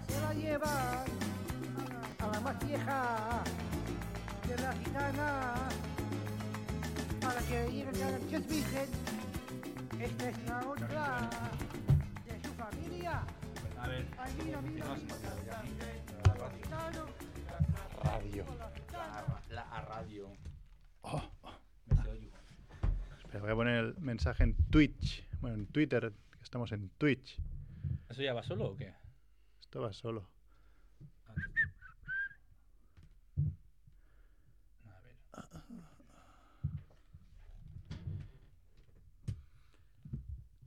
se va a llevar a la más vieja de la gitana para que llegue a que es virgen. Esta es la otra de su familia. A ver, Ay, mira, mira. Radio. La, la a radio. Oh, oye. espera, voy a poner el mensaje en Twitch. Bueno, en Twitter, que estamos en Twitch. ¿Eso ya va solo o qué? Esto va solo. A ver.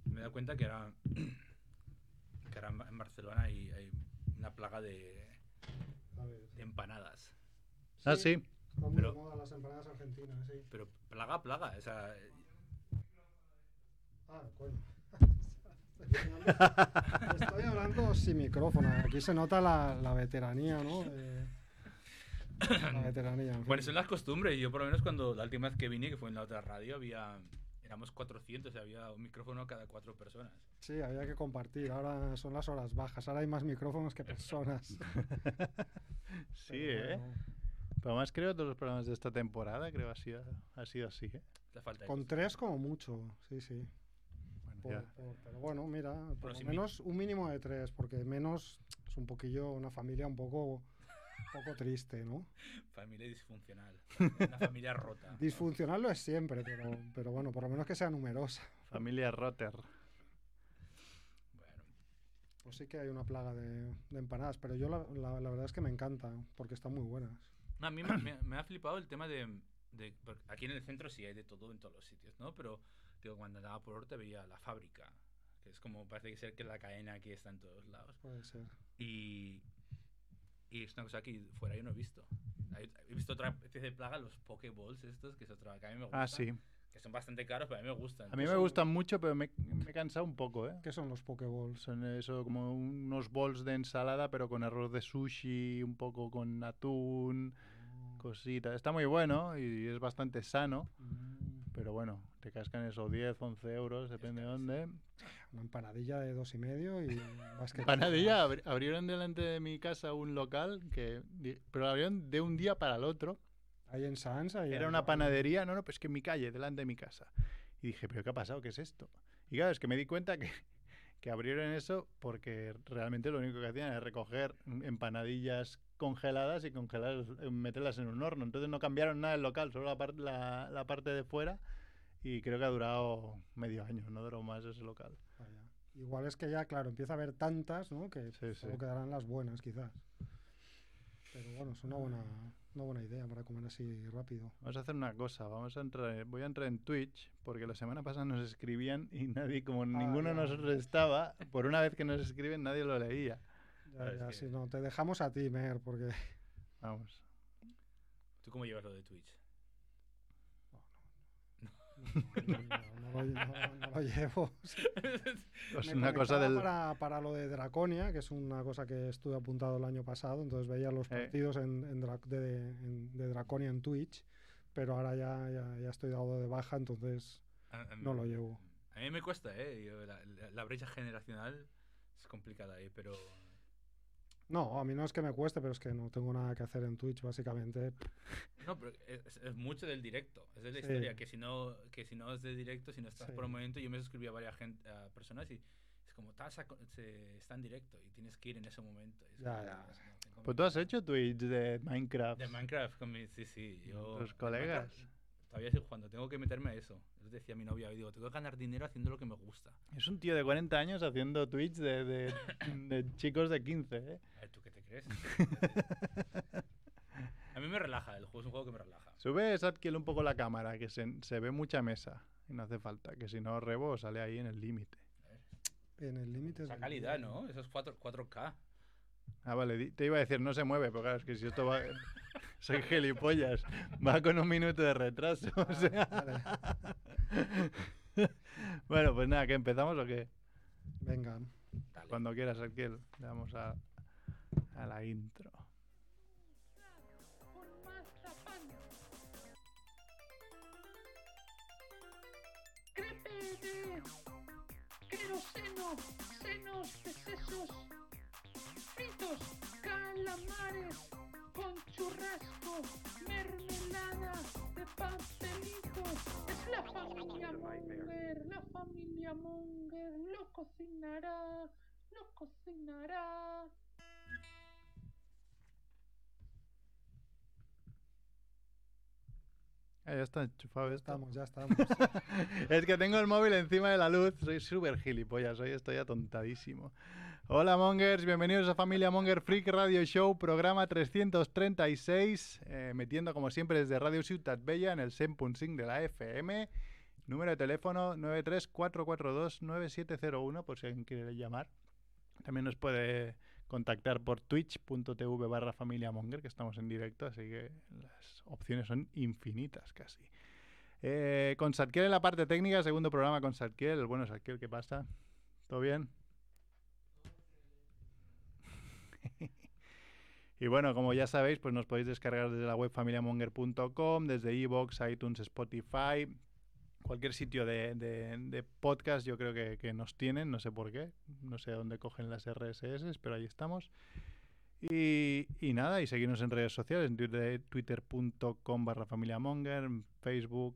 Me he dado cuenta que ahora, que ahora en Barcelona hay, hay una plaga de, A ver. de empanadas. Ah, sí. Están muy Pero- de moda las empanadas argentinas, sí. Pero plaga, plaga. O sea, Ah, coño. Estoy hablando sin micrófono. Aquí se nota la, la veteranía, ¿no? De- la veteranía. en fin. bueno, son las costumbres. Yo por lo menos cuando la última vez que vine, que fue en la otra radio, había... Éramos 400 y había un micrófono cada cuatro personas. Sí, había que compartir. Ahora son las horas bajas. Ahora hay más micrófonos que personas. Sí, Pero ¿eh? bueno, Pero además creo que todos los programas de esta temporada creo ha sido, ha sido así, ¿eh? La falta de Con tres como mucho, sí, sí. Bueno, Por- ya. por- pero bueno, mira, por lo menos un mínimo de tres, porque menos es un poquillo una familia un poco, un poco triste, ¿no? Familia disfuncional. Una familia rota. Disfuncional lo es siempre, pero, pero bueno, por lo menos que sea numerosa. Familia Rotter. Bueno, Pues sí que hay una plaga de, de empanadas, pero yo la, la- la verdad es que me encanta, porque están muy buenas. No, a mí me, me- me ha flipado el tema de, de- Aquí en el centro sí hay de todo en todos los sitios, ¿no? Pero digo, cuando andaba por Horta veía la fábrica, que es como parece que ser que la cadena aquí está en todos lados. Puede ser. Y, y es una cosa que fuera yo no he visto. He visto otra especie de plaga, los Pokeballs estos, que es otra que a mí me gusta. Ah, sí. Que son bastante caros, pero a mí me gustan. A mí me gustan mucho, pero me, me he cansado un poco, ¿eh? ¿Qué son los Pokeballs? Son eso, como unos bols de ensalada, pero con arroz de sushi, un poco con atún, cositas. Está muy bueno y es bastante sano, Mm, pero bueno, te cascan eso 10, 11 euros, depende de dónde. Una empanadilla de dos y medio y vas que... Panadilla, abri- abrieron delante de mi casa un local, que pero lo abrieron de un día para el otro. Hay en Sans, hay Era en- una panadería, no, no, pues que en mi calle, delante de mi casa. Y dije, ¿pero qué ha pasado? ¿Qué es esto? Y claro, es que me di cuenta que, que abrieron eso porque realmente lo único que hacían era recoger empanadillas congeladas y congelarlas, eh, meterlas en un horno. Entonces no cambiaron nada el local, solo la, par- la, la parte de fuera. Y creo que ha durado medio año, no duró más ese local. Vaya. Igual es que ya, claro, empieza a haber tantas, ¿no? Que Sí, solo sí. quedarán las buenas, quizás. Pero bueno, es una buena, una buena idea para comer así rápido. Vamos a hacer una cosa, vamos a entrar, voy a entrar en Twitch porque la semana pasada nos escribían y nadie, como ninguno de nosotros estaba, por una vez que nos escriben nadie lo leía. Ya, Ah, es ya, que- si no, te dejamos a ti, Mer, porque... Vamos. ¿Tú cómo llevas lo de Twitch? No, no lo, no- no lo llevo. Pues una cosa del... para, para lo de Draconia, que es una cosa que estuve apuntado el año pasado, entonces veía los Eh. partidos en, en Dra- de, en- de Draconia en Twitch, pero ahora ya, ya, ya estoy dado de baja, entonces A- a mí- no lo llevo. A mí me cuesta, ¿eh? Yo, la, la- la brecha generacional es complicada ahí, pero... No, a mí no es que me cueste, pero es que no tengo nada que hacer en Twitch, básicamente. No, pero es, es mucho del directo. Es de la Sí. historia. Que si, no, que si no es de directo, si no estás Sí. por un momento, yo me suscribí a varias gente, a personas y es como, "Ta, saco- se, está en directo y tienes que ir en ese momento. Es Ya, como, ya. es como, tengo Pues tú has hecho Twitch de Minecraft. De Minecraft con mi, sí, sí. Yo, Tus colegas. Jugando, tengo que meterme a eso. Yo decía a mi novia, digo, tengo que ganar dinero haciendo lo que me gusta. Es un tío de 40 años haciendo Twitch de, de- de chicos de 15, ¿eh? A ver, ¿tú qué te crees? a mí me relaja, el juego es un juego que me relaja. Sube Sadkiel un poco la cámara, que se, se ve mucha mesa. Y no hace falta, que si no Rebo sale ahí en el límite. En el límite. Esa calidad, ¿no? Eso es 4, 4K. Ah, vale, te iba a decir, no se mueve, pero claro, es que si esto va... Soy gilipollas. Va con un minuto de retraso. o sea. bueno, pues nada, ¿que empezamos o qué? Venga. Dale. Cuando quieras, Sadkiel. Le Vamos a, a la intro. Crepe de queroseno, senos de sesos, frito calamares con churrasco, mermelada de pastelito. Es la familia Munger, la familia Munger lo cocinará, lo cocinará. Ah, ya está enchufado esto. estamos, ya estamos. es que tengo el móvil encima de la luz. Soy súper gilipollas. Hoy estoy atontadísimo. Hola Mongers, bienvenidos a Familia Monger Freak Radio Show, programa 336. eh, metiendo como siempre desde Radio Ciutat Bella en el 100.5 de la FM. Número de teléfono 934429701 por si alguien quiere llamar. También nos puede contactar por twitch.tv barra familia monger, que estamos en directo, así que las opciones son infinitas casi. Eh, con Satkiel en la parte técnica, segundo programa con Satkiel. El bueno Satkiel, ¿qué pasa? ¿Todo bien? y bueno, como ya sabéis, pues nos podéis descargar desde la web familiamonger.com, desde iVoox, iTunes, Spotify, cualquier sitio de, podcast yo creo que, que nos tienen, no sé por qué, no sé dónde cogen las RSS, pero ahí estamos. Y, y nada, y seguirnos en redes sociales, en Twitter- twitter.com barra familiamonger, Facebook,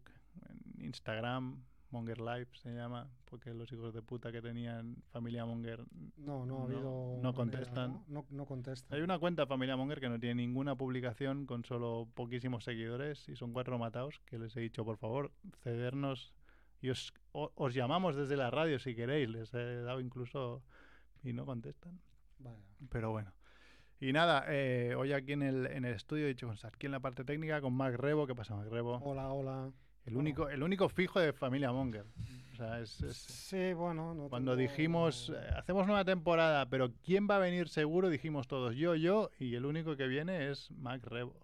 Instagram, Monger Live se llama, porque los hijos de puta que tenían Familia Monger... No, no ha No, habido. no manera, contestan. ¿no? No, no contestan. Hay una cuenta Familia Monger que no tiene ninguna publicación con solo poquísimos seguidores y son cuatro matados que les he dicho, por favor, cedernos y os, o- os llamamos desde la radio si queréis. Les he dado incluso y no contestan. Vaya. Pero bueno. Y nada, eh, hoy aquí en el, en el estudio he dicho con aquí en la parte técnica, con Mac Rebo. ¿Qué pasa, Mac Rebo? Hola, hola. El único, el único fijo de Familia Monger. O sea, es, es- Sí, bueno. No cuando tengo- dijimos, hacemos nueva temporada, pero ¿quién va a venir seguro? Dijimos todos, yo, yo, y el único que viene es Mac Rebo.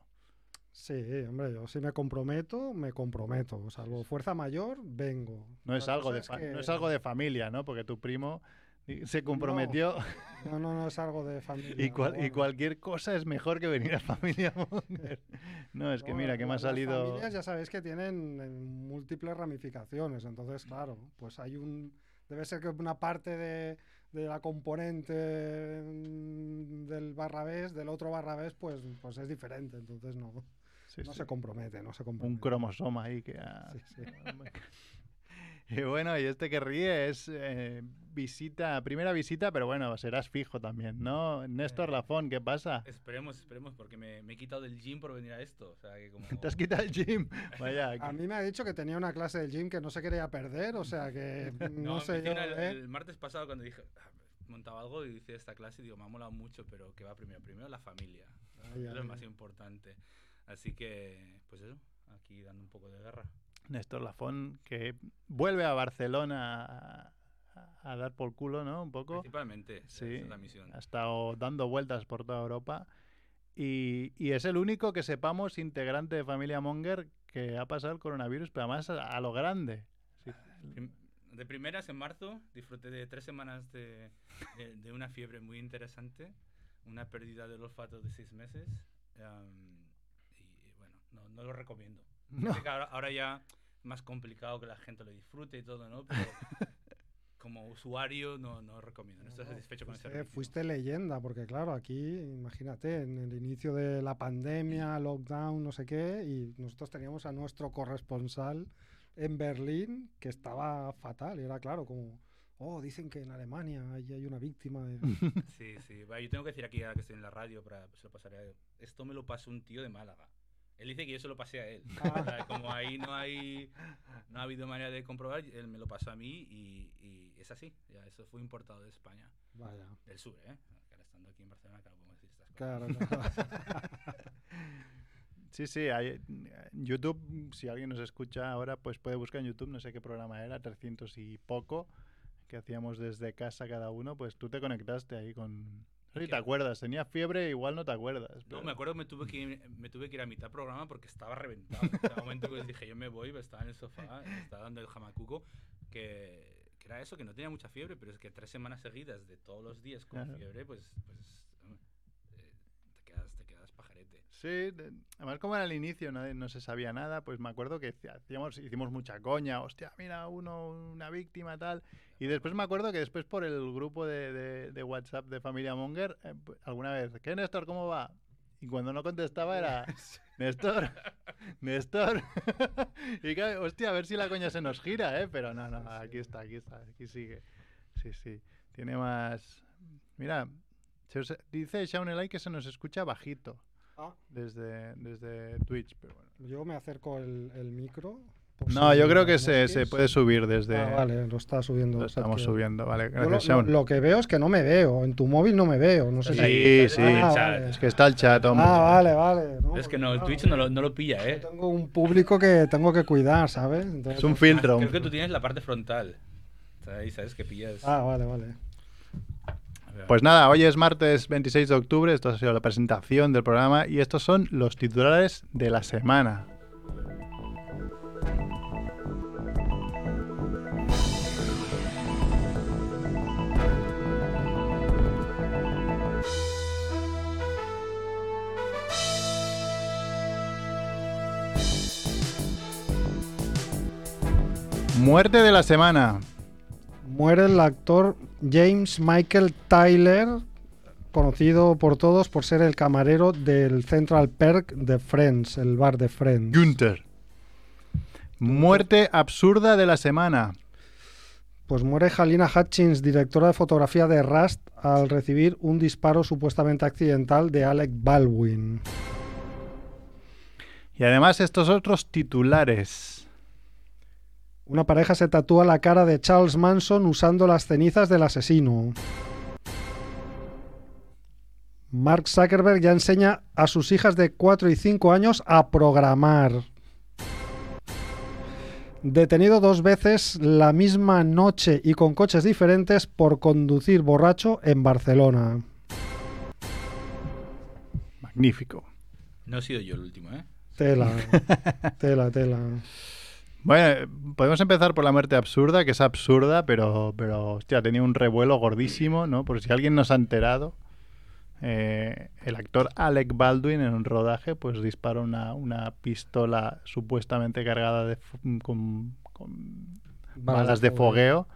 Sí, hombre, yo si me comprometo, me comprometo. Salvo fuerza mayor, vengo. No es, algo cosa de es fa- que- no es algo de familia, ¿no? Porque tu primo se comprometió No, no, no es algo de familia. y, cual- y cualquier cosa es mejor que venir a Familia. No, es que No, mira, que me ha las salido... familias ya sabéis que tienen eh, múltiples ramificaciones, entonces claro, pues hay un debe ser que una parte de, de la componente mm, del barrabés, del otro barrabés, pues pues es diferente, entonces no, Sí, no sí. se compromete, no se un compromete. cromosoma ahí que ha- Sí, sí. Y bueno, y este que ríe es eh, visita, primera visita, pero bueno, serás fijo también, ¿no? Néstor Eh, Lafón, ¿qué pasa? Esperemos, esperemos, porque me, me he quitado del gym por venir a esto. O sea, que como... Te has quitado el gym. Vaya, A mí me ha dicho que tenía una clase de gym que no se quería perder, o sea que no, sé yo, el, ¿eh? el martes pasado cuando dije, "Ah, montaba algo y hice esta clase y digo, me ha molado mucho, pero ¿qué va primero? Primero la familia. Ay, es lo más ay. importante. Así que, pues eso, aquí dando un poco de guerra. Néstor Lafón, que vuelve a Barcelona a, dar por culo, ¿no? Un poco. Principalmente, Sí, es la misión. ha estado dando vueltas por toda Europa. Y, y es el único que sepamos integrante de Familia Monger que ha pasado el coronavirus, pero además a, a lo grande. Sí. De primeras, en marzo, disfruté de tres semanas de, de- de una fiebre muy interesante, una pérdida del olfato de seis meses. am, y bueno, no, no lo recomiendo. No. Sé que ahora, ahora ya más complicado que la gente lo disfrute y todo, ¿no? Pero como usuario no, no recomiendo. No estoy satisfecho con el fuiste, servicio. fuiste leyenda, porque claro, aquí, imagínate, en el inicio de la pandemia, lockdown, no sé qué, y nosotros teníamos a nuestro corresponsal en Berlín que estaba fatal, y era claro, como, oh, dicen que en Alemania hay, hay una víctima de... Sí, sí. Va, yo tengo que decir aquí, ahora que estoy en la radio, para se lo pasaré. Esto me lo pasó un tío de Málaga. Él dice que yo se lo pasé a él. Ah. O sea, como ahí no hay no ha habido manera de comprobar, él me lo pasó a mí y, y es así. Ya, eso fue importado de España. Vaya, Del sur, ¿eh? Ahora estando aquí en Barcelona, claro, podemos decir estas cosas. claro, claro. Sí, sí, hay, en YouTube, si alguien nos escucha ahora, pues puede buscar en YouTube, no sé qué programa era, 300 y poco, que hacíamos desde casa cada uno, pues tú te conectaste ahí con... No te acuerdas, tenía fiebre, igual no te acuerdas. No, pero- me acuerdo que me tuve que, ir, me tuve que ir a mitad programa porque estaba reventado. En ese momento que dije, yo me voy, estaba en el sofá, estaba dando el jamacuco, que, que era eso, que no tenía mucha fiebre, pero es que tres semanas seguidas de todos los días con Claro. fiebre, pues, pues hombre, eh, te, quedas, te quedas pajarito. garete. Sí, de- además como era el inicio, nadie- no, se sabía nada, pues me acuerdo que hacíamos, hicimos mucha coña, hostia, mira, uno, una víctima, tal. Y después me acuerdo que después por el grupo de, de- de WhatsApp de Familia Monger, eh, pues, alguna vez, ¿qué Néstor, cómo va? Y cuando no contestaba era, Néstor, Néstor. y claro, hostia, a ver si la coña se nos gira, ¿eh? Pero no, no, aquí está, aquí está, aquí sigue. Sí, sí. Tiene más... Mira, se os- dice que se nos escucha bajito Ah. desde, desde Twitch. Pero bueno. Yo me acerco el, el micro. No, yo creo que se, se puede subir desde... Ah, vale, lo está subiendo. Lo o sea estamos que- subiendo, vale. Gracias, lo, Shaun. lo- lo que veo es que no me veo. En tu móvil no me veo. No sé Sí, si. sí. Ah, vale. Es que está el chat, hombre. Ah, vale, vale. No, Es que porque, no, el Twitch no lo, no lo pilla, yo ¿eh? Tengo un público que tengo que cuidar, ¿sabes? Entonces, Es un filtro. Creo que tú tienes la parte frontal. O sea, Ahí sabes que pillas. Ah, vale, vale. Pues nada, hoy es martes 26 de octubre, esto ha sido la presentación del programa y estos son los titulares de la semana. Muerte de la semana. Muere el actor James Michael Tyler, conocido por todos por ser el camarero del Central Perk de Friends, el bar de Friends. Günther. Muerte absurda de la semana. Pues muere Halina Hutchins, directora de fotografía de Rust, al recibir un disparo supuestamente accidental de Alec Baldwin. Y además estos otros titulares. Una pareja se tatúa la cara de Charles Manson usando las cenizas del asesino. Mark Zuckerberg ya enseña a sus hijas de 4 y 5 años a programar. Detenido dos veces la misma noche y con coches diferentes por conducir borracho en Barcelona. Magnífico. No he sido yo el último, ¿eh? Tela, tela, tela. Bueno, podemos empezar por la muerte absurda, que es absurda, pero, pero hostia, tenía un revuelo gordísimo, ¿no? Por si alguien nos ha enterado. eh, el actor Alec Baldwin en un rodaje pues disparó una, una pistola supuestamente cargada de, con balas de fogueo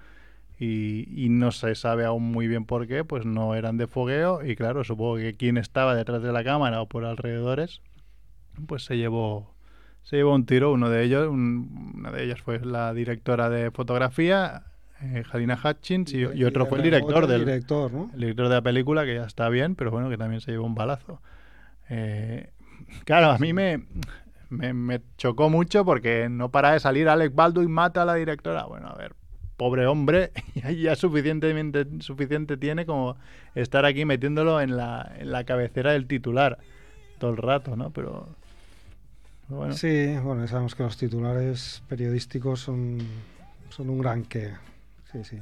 y, y no se sabe aún muy bien por qué, pues no eran de fogueo y claro, supongo que quien estaba detrás de la cámara o por alrededores, pues se llevó se llevó un tiro, uno de ellos, un- una de ellas fue la directora de fotografía, eh, Halina Hutchins, y, y otro fue el director del director, ¿no? el director de la película, que ya está bien, pero bueno, que también se llevó un balazo. Eh, claro, a mí me, me, me chocó mucho porque no para de salir Alec Baldwin mata a la directora. Bueno, a ver, pobre hombre, ya, ya suficientemente suficiente tiene como estar aquí metiéndolo en la, en la cabecera del titular todo el rato, ¿no? Pero bueno, Sí, bueno, sabemos que los titulares periodísticos son, son un gran qué. Sí, sí.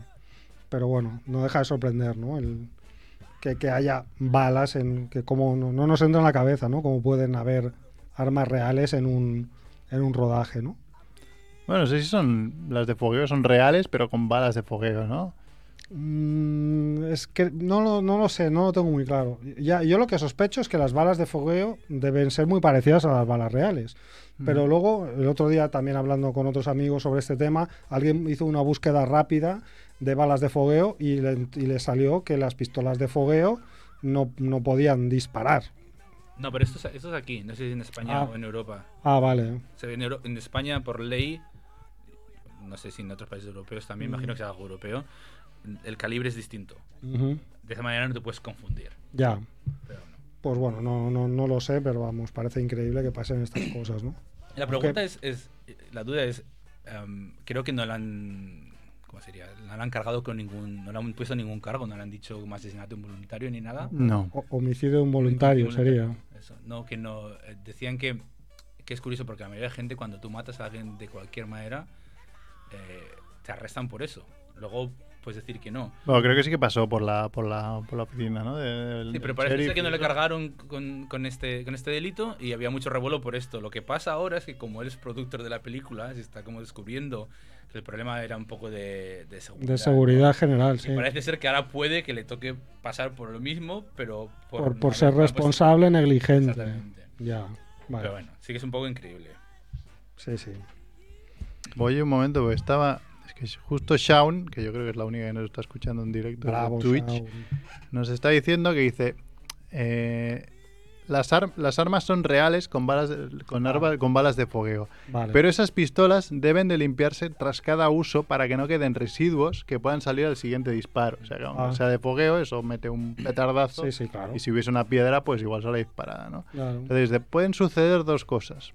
Pero bueno, no deja de sorprender, ¿no? El, que, que haya balas en que como no, no nos entra en la cabeza, ¿no? Como pueden haber armas reales en un, en un rodaje, ¿no? bueno, no sé si son las de fogueo, son reales, pero con balas de fogueo, ¿no? Es que no lo, no lo sé, no lo tengo muy claro. Ya, yo lo que sospecho es que las balas de fogueo deben ser muy parecidas a las balas reales. Pero luego, el otro día también hablando con otros amigos sobre este tema, alguien hizo una búsqueda rápida de balas de fogueo y le, y le salió que las pistolas de fogueo no, no podían disparar. No, pero esto es, esto es aquí, no sé si en España Ah. o en Europa. Ah, vale. Se ve en, Euro- en España, por ley, no sé si en otros países europeos también, Mm. imagino que sea algo europeo, el calibre es distinto. Ujú. De esa manera no te puedes confundir. Ya. Pero no. Pues bueno, no, no, no lo sé, pero vamos, parece increíble que pasen estas cosas, ¿no? La pregunta es, es, la duda es, em, creo que no la han, ¿cómo sería? No la han cargado con ningún, no le han puesto ningún cargo, no le han dicho como asesinato involuntario ni nada. No. O- homicidio involuntario Involuntario, sería. Eso. No, que no, eh, decían que, que es curioso porque la mayoría de gente cuando tú matas a alguien de cualquier manera, eh, te arrestan por eso. Luego puedes decir que no. Bueno, creo que sí que pasó por la, por la, por la oficina, ¿no? De- Sí, pero parece que no le cargaron con, con este, con este delito y había mucho revuelo por esto. Lo que pasa ahora es que como él es productor de la película, se está como descubriendo que el problema era un poco de, de seguridad. De ¿no? seguridad general, Y sí. parece ser que ahora puede que le toque pasar por lo mismo, pero por, Por, ser responsable negligente. Exactamente. Ya, vale. Pero bueno, sí que es un poco increíble. Sí, sí. Voy un momento, porque estaba. Es que justo Shaun, que yo creo que es la única que nos está escuchando en directo Twitch, Shaun. nos está diciendo que dice. eh, las, ar- las armas son reales con balas de, con, Ah. con balas de fogueo. Vale. Pero esas pistolas deben de limpiarse tras cada uso para que no queden residuos que puedan salir al siguiente disparo. O sea, que aunque Ah. sea de fogueo, eso mete un petardazo. Sí, sí, claro. Y si hubiese una piedra, pues igual sale disparada, ¿no? Claro. Entonces, de- pueden suceder dos cosas.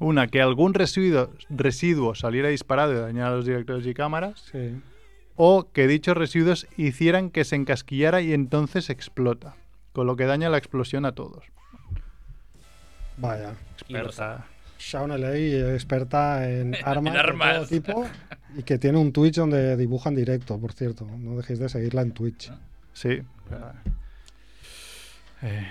Una, que algún residuo, residuo saliera disparado y dañara a los directores y cámaras. Sí. O que dichos residuos hicieran que se encasquillara y entonces explota. Con lo que daña la explosión a todos. Vaya. Experta. Shaun Eley, experta en armas, de todo armas. tipo y que tiene un Twitch donde dibuja en directo, por cierto. No dejéis de seguirla en Twitch. Sí. Eh,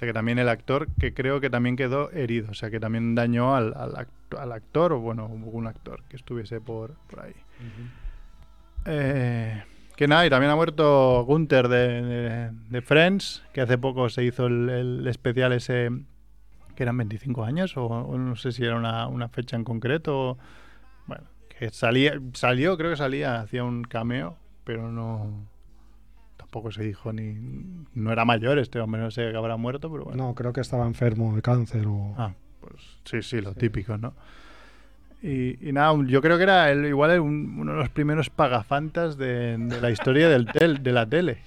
que también el actor, que creo que también quedó herido. O sea, que también dañó al, al act- al actor, o bueno, un actor que estuviese por, por ahí. Eh, que nada, y también ha muerto Gunther de, de- de Friends, que hace poco se hizo el, el especial ese, que eran 25 años, o, o no sé si era una, una fecha en concreto. o- bueno, que salía, salió, creo que salía, hacía un cameo, pero no. Tampoco se dijo ni. No era mayor este hombre, no sé que habrá muerto, pero bueno. No, creo que estaba enfermo de cáncer o... Ah, pues sí, sí, lo Sí. típico, ¿no? Y, y nada, yo creo que era el- igual un- uno de los primeros pagafantas de, de la historia del tel, de la tele.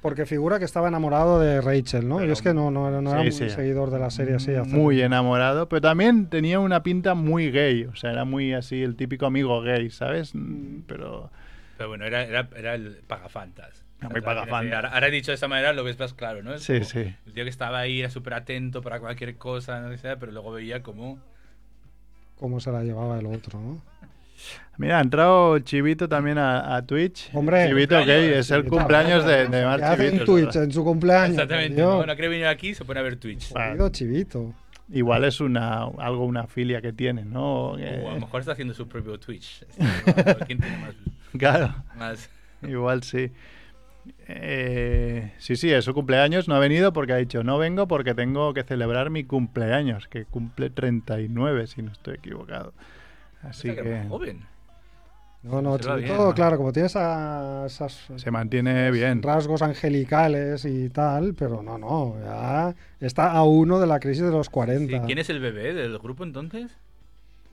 Porque figura que estaba enamorado de Rachel, ¿no? Pero- Yo es que no, no, era- no era Sí, muy sí. seguidor de la serie así. Muy enamorado, pero también tenía una pinta muy gay, o sea, era muy así el típico amigo gay, ¿sabes? Mm, Pero Pero bueno, era, era, era el pagafantas. Muy decir, Ahora, ahora dicho de esa manera lo ves más claro, ¿no? Es sí, sí. El tío que estaba ahí era súper atento para cualquier cosa, no pero luego veía como... Cómo se la llevaba el otro, ¿no? Mira, ha entrado Chivito también a, a Twitch. Hombre, Chivito cumpleaños, es el Chivito, cumpleaños de, de ¿Qué Marc hace en Chivito. Twitch ¿verdad? en su cumpleaños? Exactamente, Dios. ¿no? No quiere venir aquí, se pone a ver Twitch. Jodido chivito. Igual es una algo una filia que tiene, ¿no? O a Que- lo mejor está haciendo su propio Twitch. Este, a ¿Quién tiene más? Claro. más- Igual sí. Eh, sí, sí, es su cumpleaños. No ha venido porque ha dicho, no vengo porque tengo que celebrar mi cumpleaños, que cumple 39, si no estoy equivocado. Así que que joven. No, no, ¿no? claro, como tiene esa- esas se mantiene bien. rasgos angelicales y tal, pero no, no, ya está a uno de la crisis de los Sí, 40. ¿Quién es el bebé del grupo entonces?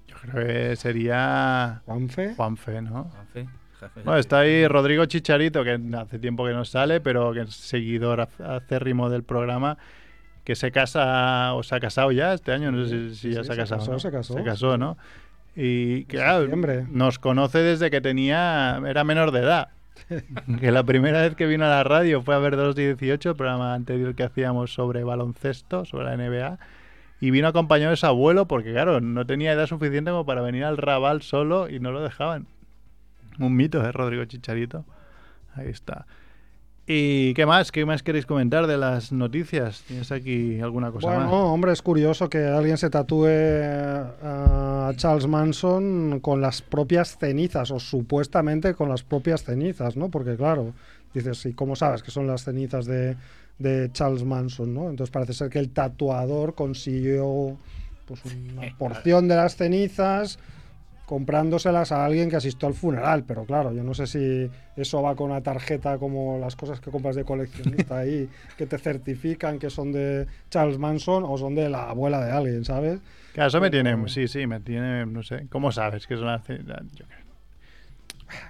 Yo creo que sería Juanfe. Juanfe, ¿no? Jefe, jefe. Bueno, está ahí Rodrigo Chicharito, que hace tiempo que no sale, pero que es seguidor ac- acérrimo del programa, que se casa o se ha casado ya este año, no sé si, ya sí, se ha se casado. casó, ¿no? se casó, Se casó. ¿no? Y que septiembre. nos conoce desde que tenía era menor de edad. que la primera vez que vino a la radio fue a ver 218, el programa anterior que hacíamos sobre baloncesto, sobre la NBA. Y vino acompañado de su abuelo porque, claro, no tenía edad suficiente como para venir al Raval solo y no lo dejaban. Un mito, ¿eh, Rodrigo Chicharito? Ahí está. ¿Y qué más? ¿Qué más queréis comentar de las noticias? ¿Tienes aquí alguna cosa Bueno, más? hombre, es curioso que alguien se tatúe a Charles Manson con las propias cenizas, o supuestamente con las propias cenizas, ¿no? Porque claro, dices, ¿y cómo sabes que son las cenizas de, de Charles Manson, ¿no? Entonces parece ser que el tatuador consiguió pues, una porción de las cenizas comprándoselas a alguien que asistió al funeral, pero claro, yo no sé si eso va con una tarjeta como las cosas que compras de coleccionista ahí, que te certifican que son de Charles Manson o son de la abuela de alguien, ¿sabes? Claro, eso me tiene, sí, sí, me tiene, no sé, ¿cómo sabes que es una... ce- yo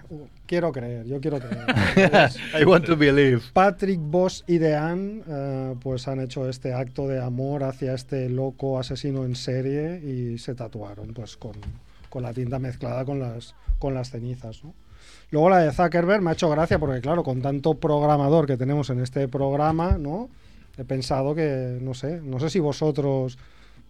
Uh, Quiero creer, yo quiero creer. I want to believe. Patrick Boss y Dean eh, pues han hecho este acto de amor hacia este loco asesino en serie y se tatuaron pues con, con la tinta mezclada con las, con las cenizas. ¿no? Luego la de Zuckerberg me ha hecho gracia porque claro, con tanto programador que tenemos en este programa, ¿no? He pensado que, no sé, no sé si vosotros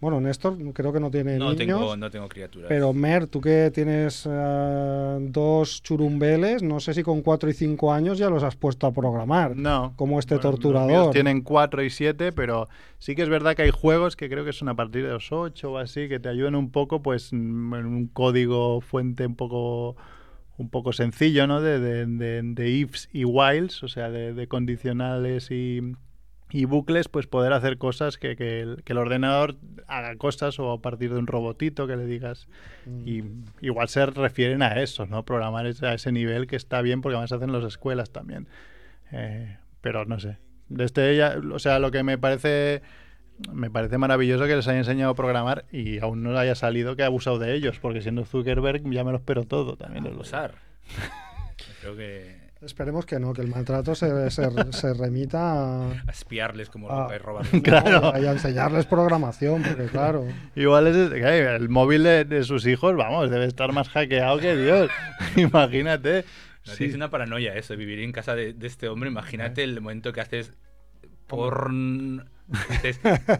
Bueno, Néstor creo que no tiene No niños. tengo, no tengo criaturas. Pero Mer, tú que tienes eh, dos churumbeles, no sé si con 4 y 5 años ya los has puesto a programar. No. Como este Bueno, los míos torturador. Tienen 4 y 7, pero sí que es verdad que hay juegos que creo que son a partir de los 8 o así, que te ayudan un poco, pues, en un código fuente un poco un poco sencillo, ¿no? De, de, de- de ifs y whiles, o sea, de, de condicionales y, y bucles, pues poder hacer cosas que, que el, que el ordenador haga cosas o a partir de un robotito que le digas. Mm. Y igual se refieren a eso, ¿no? Programar a ese nivel que está bien porque además se hacen en las escuelas también. Eh, pero no sé. De este ya, o sea, lo que me parece me parece maravilloso que les haya enseñado a programar y aún no haya salido que ha abusado de ellos, porque siendo Zuckerberg ya me lo espero todo también. os lo digo. usar. Creo que Esperemos que no, que el maltrato se, se, se remita a, a espiarles como y robar. Claro. y a enseñarles programación, porque claro. Igual es el móvil de, de sus hijos, vamos, debe estar más hackeado que Dios. Imagínate. No, Sí. tienes una paranoia eso, vivir en casa de, de este hombre. Imagínate el momento que haces porn.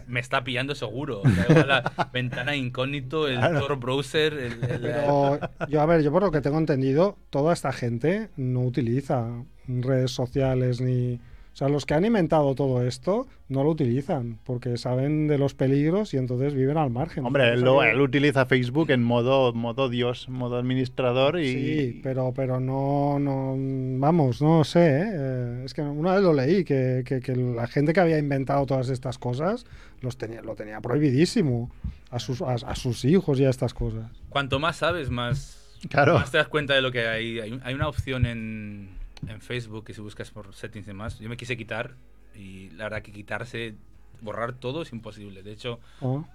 Me está pillando seguro. O sea, igual la ventana incógnito, el Claro. Tor browser. el- el- Pero yo, a ver, yo por lo que tengo entendido, toda esta gente no utiliza redes sociales ni... O sea, los que han inventado todo esto no lo utilizan porque saben de los peligros y entonces viven al margen. Hombre, él, lo- utiliza Facebook en modo, modo Dios, modo administrador y... Sí, pero, pero no, no, vamos, no sé, ¿eh? Eh, es que una vez lo leí, que, que- que la gente que había inventado todas estas cosas los tenía, lo tenía prohibidísimo a sus, a, a sus hijos y a estas cosas. Cuanto más sabes, más, Claro. más te das cuenta de lo que hay. Hay una opción en, en Facebook que si buscas por settings y demás, yo me quise quitar y la verdad que quitarse, borrar todo es imposible. De hecho, ¿no?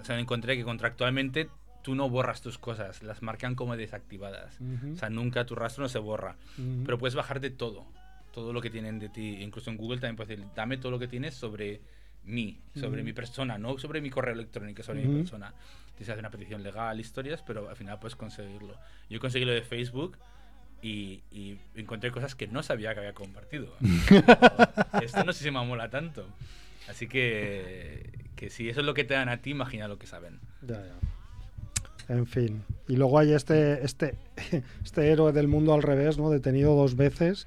o sea, encontré que contractualmente tú no borras tus cosas, las marcan como desactivadas. Ujú, O sea, nunca tu rastro no se borra. ujú. Pero puedes bajar de todo. Todo lo que tienen de ti. Incluso en Google también puedes decir, dame todo lo que tienes sobre mí, sobre Ujú. mi persona, no sobre mi correo electrónico, sobre mi persona. Tienes que hacer una petición legal, historias, pero al final puedes conseguirlo. Yo conseguí lo de Facebook y, y encontré cosas que no sabía que había compartido. Esto no sé si me mola tanto. Así que, que si eso es lo que te dan a ti, imagina lo que saben. Ya, ya. En fin. Y luego hay este, este, este héroe del mundo al revés, ¿no? Detenido dos veces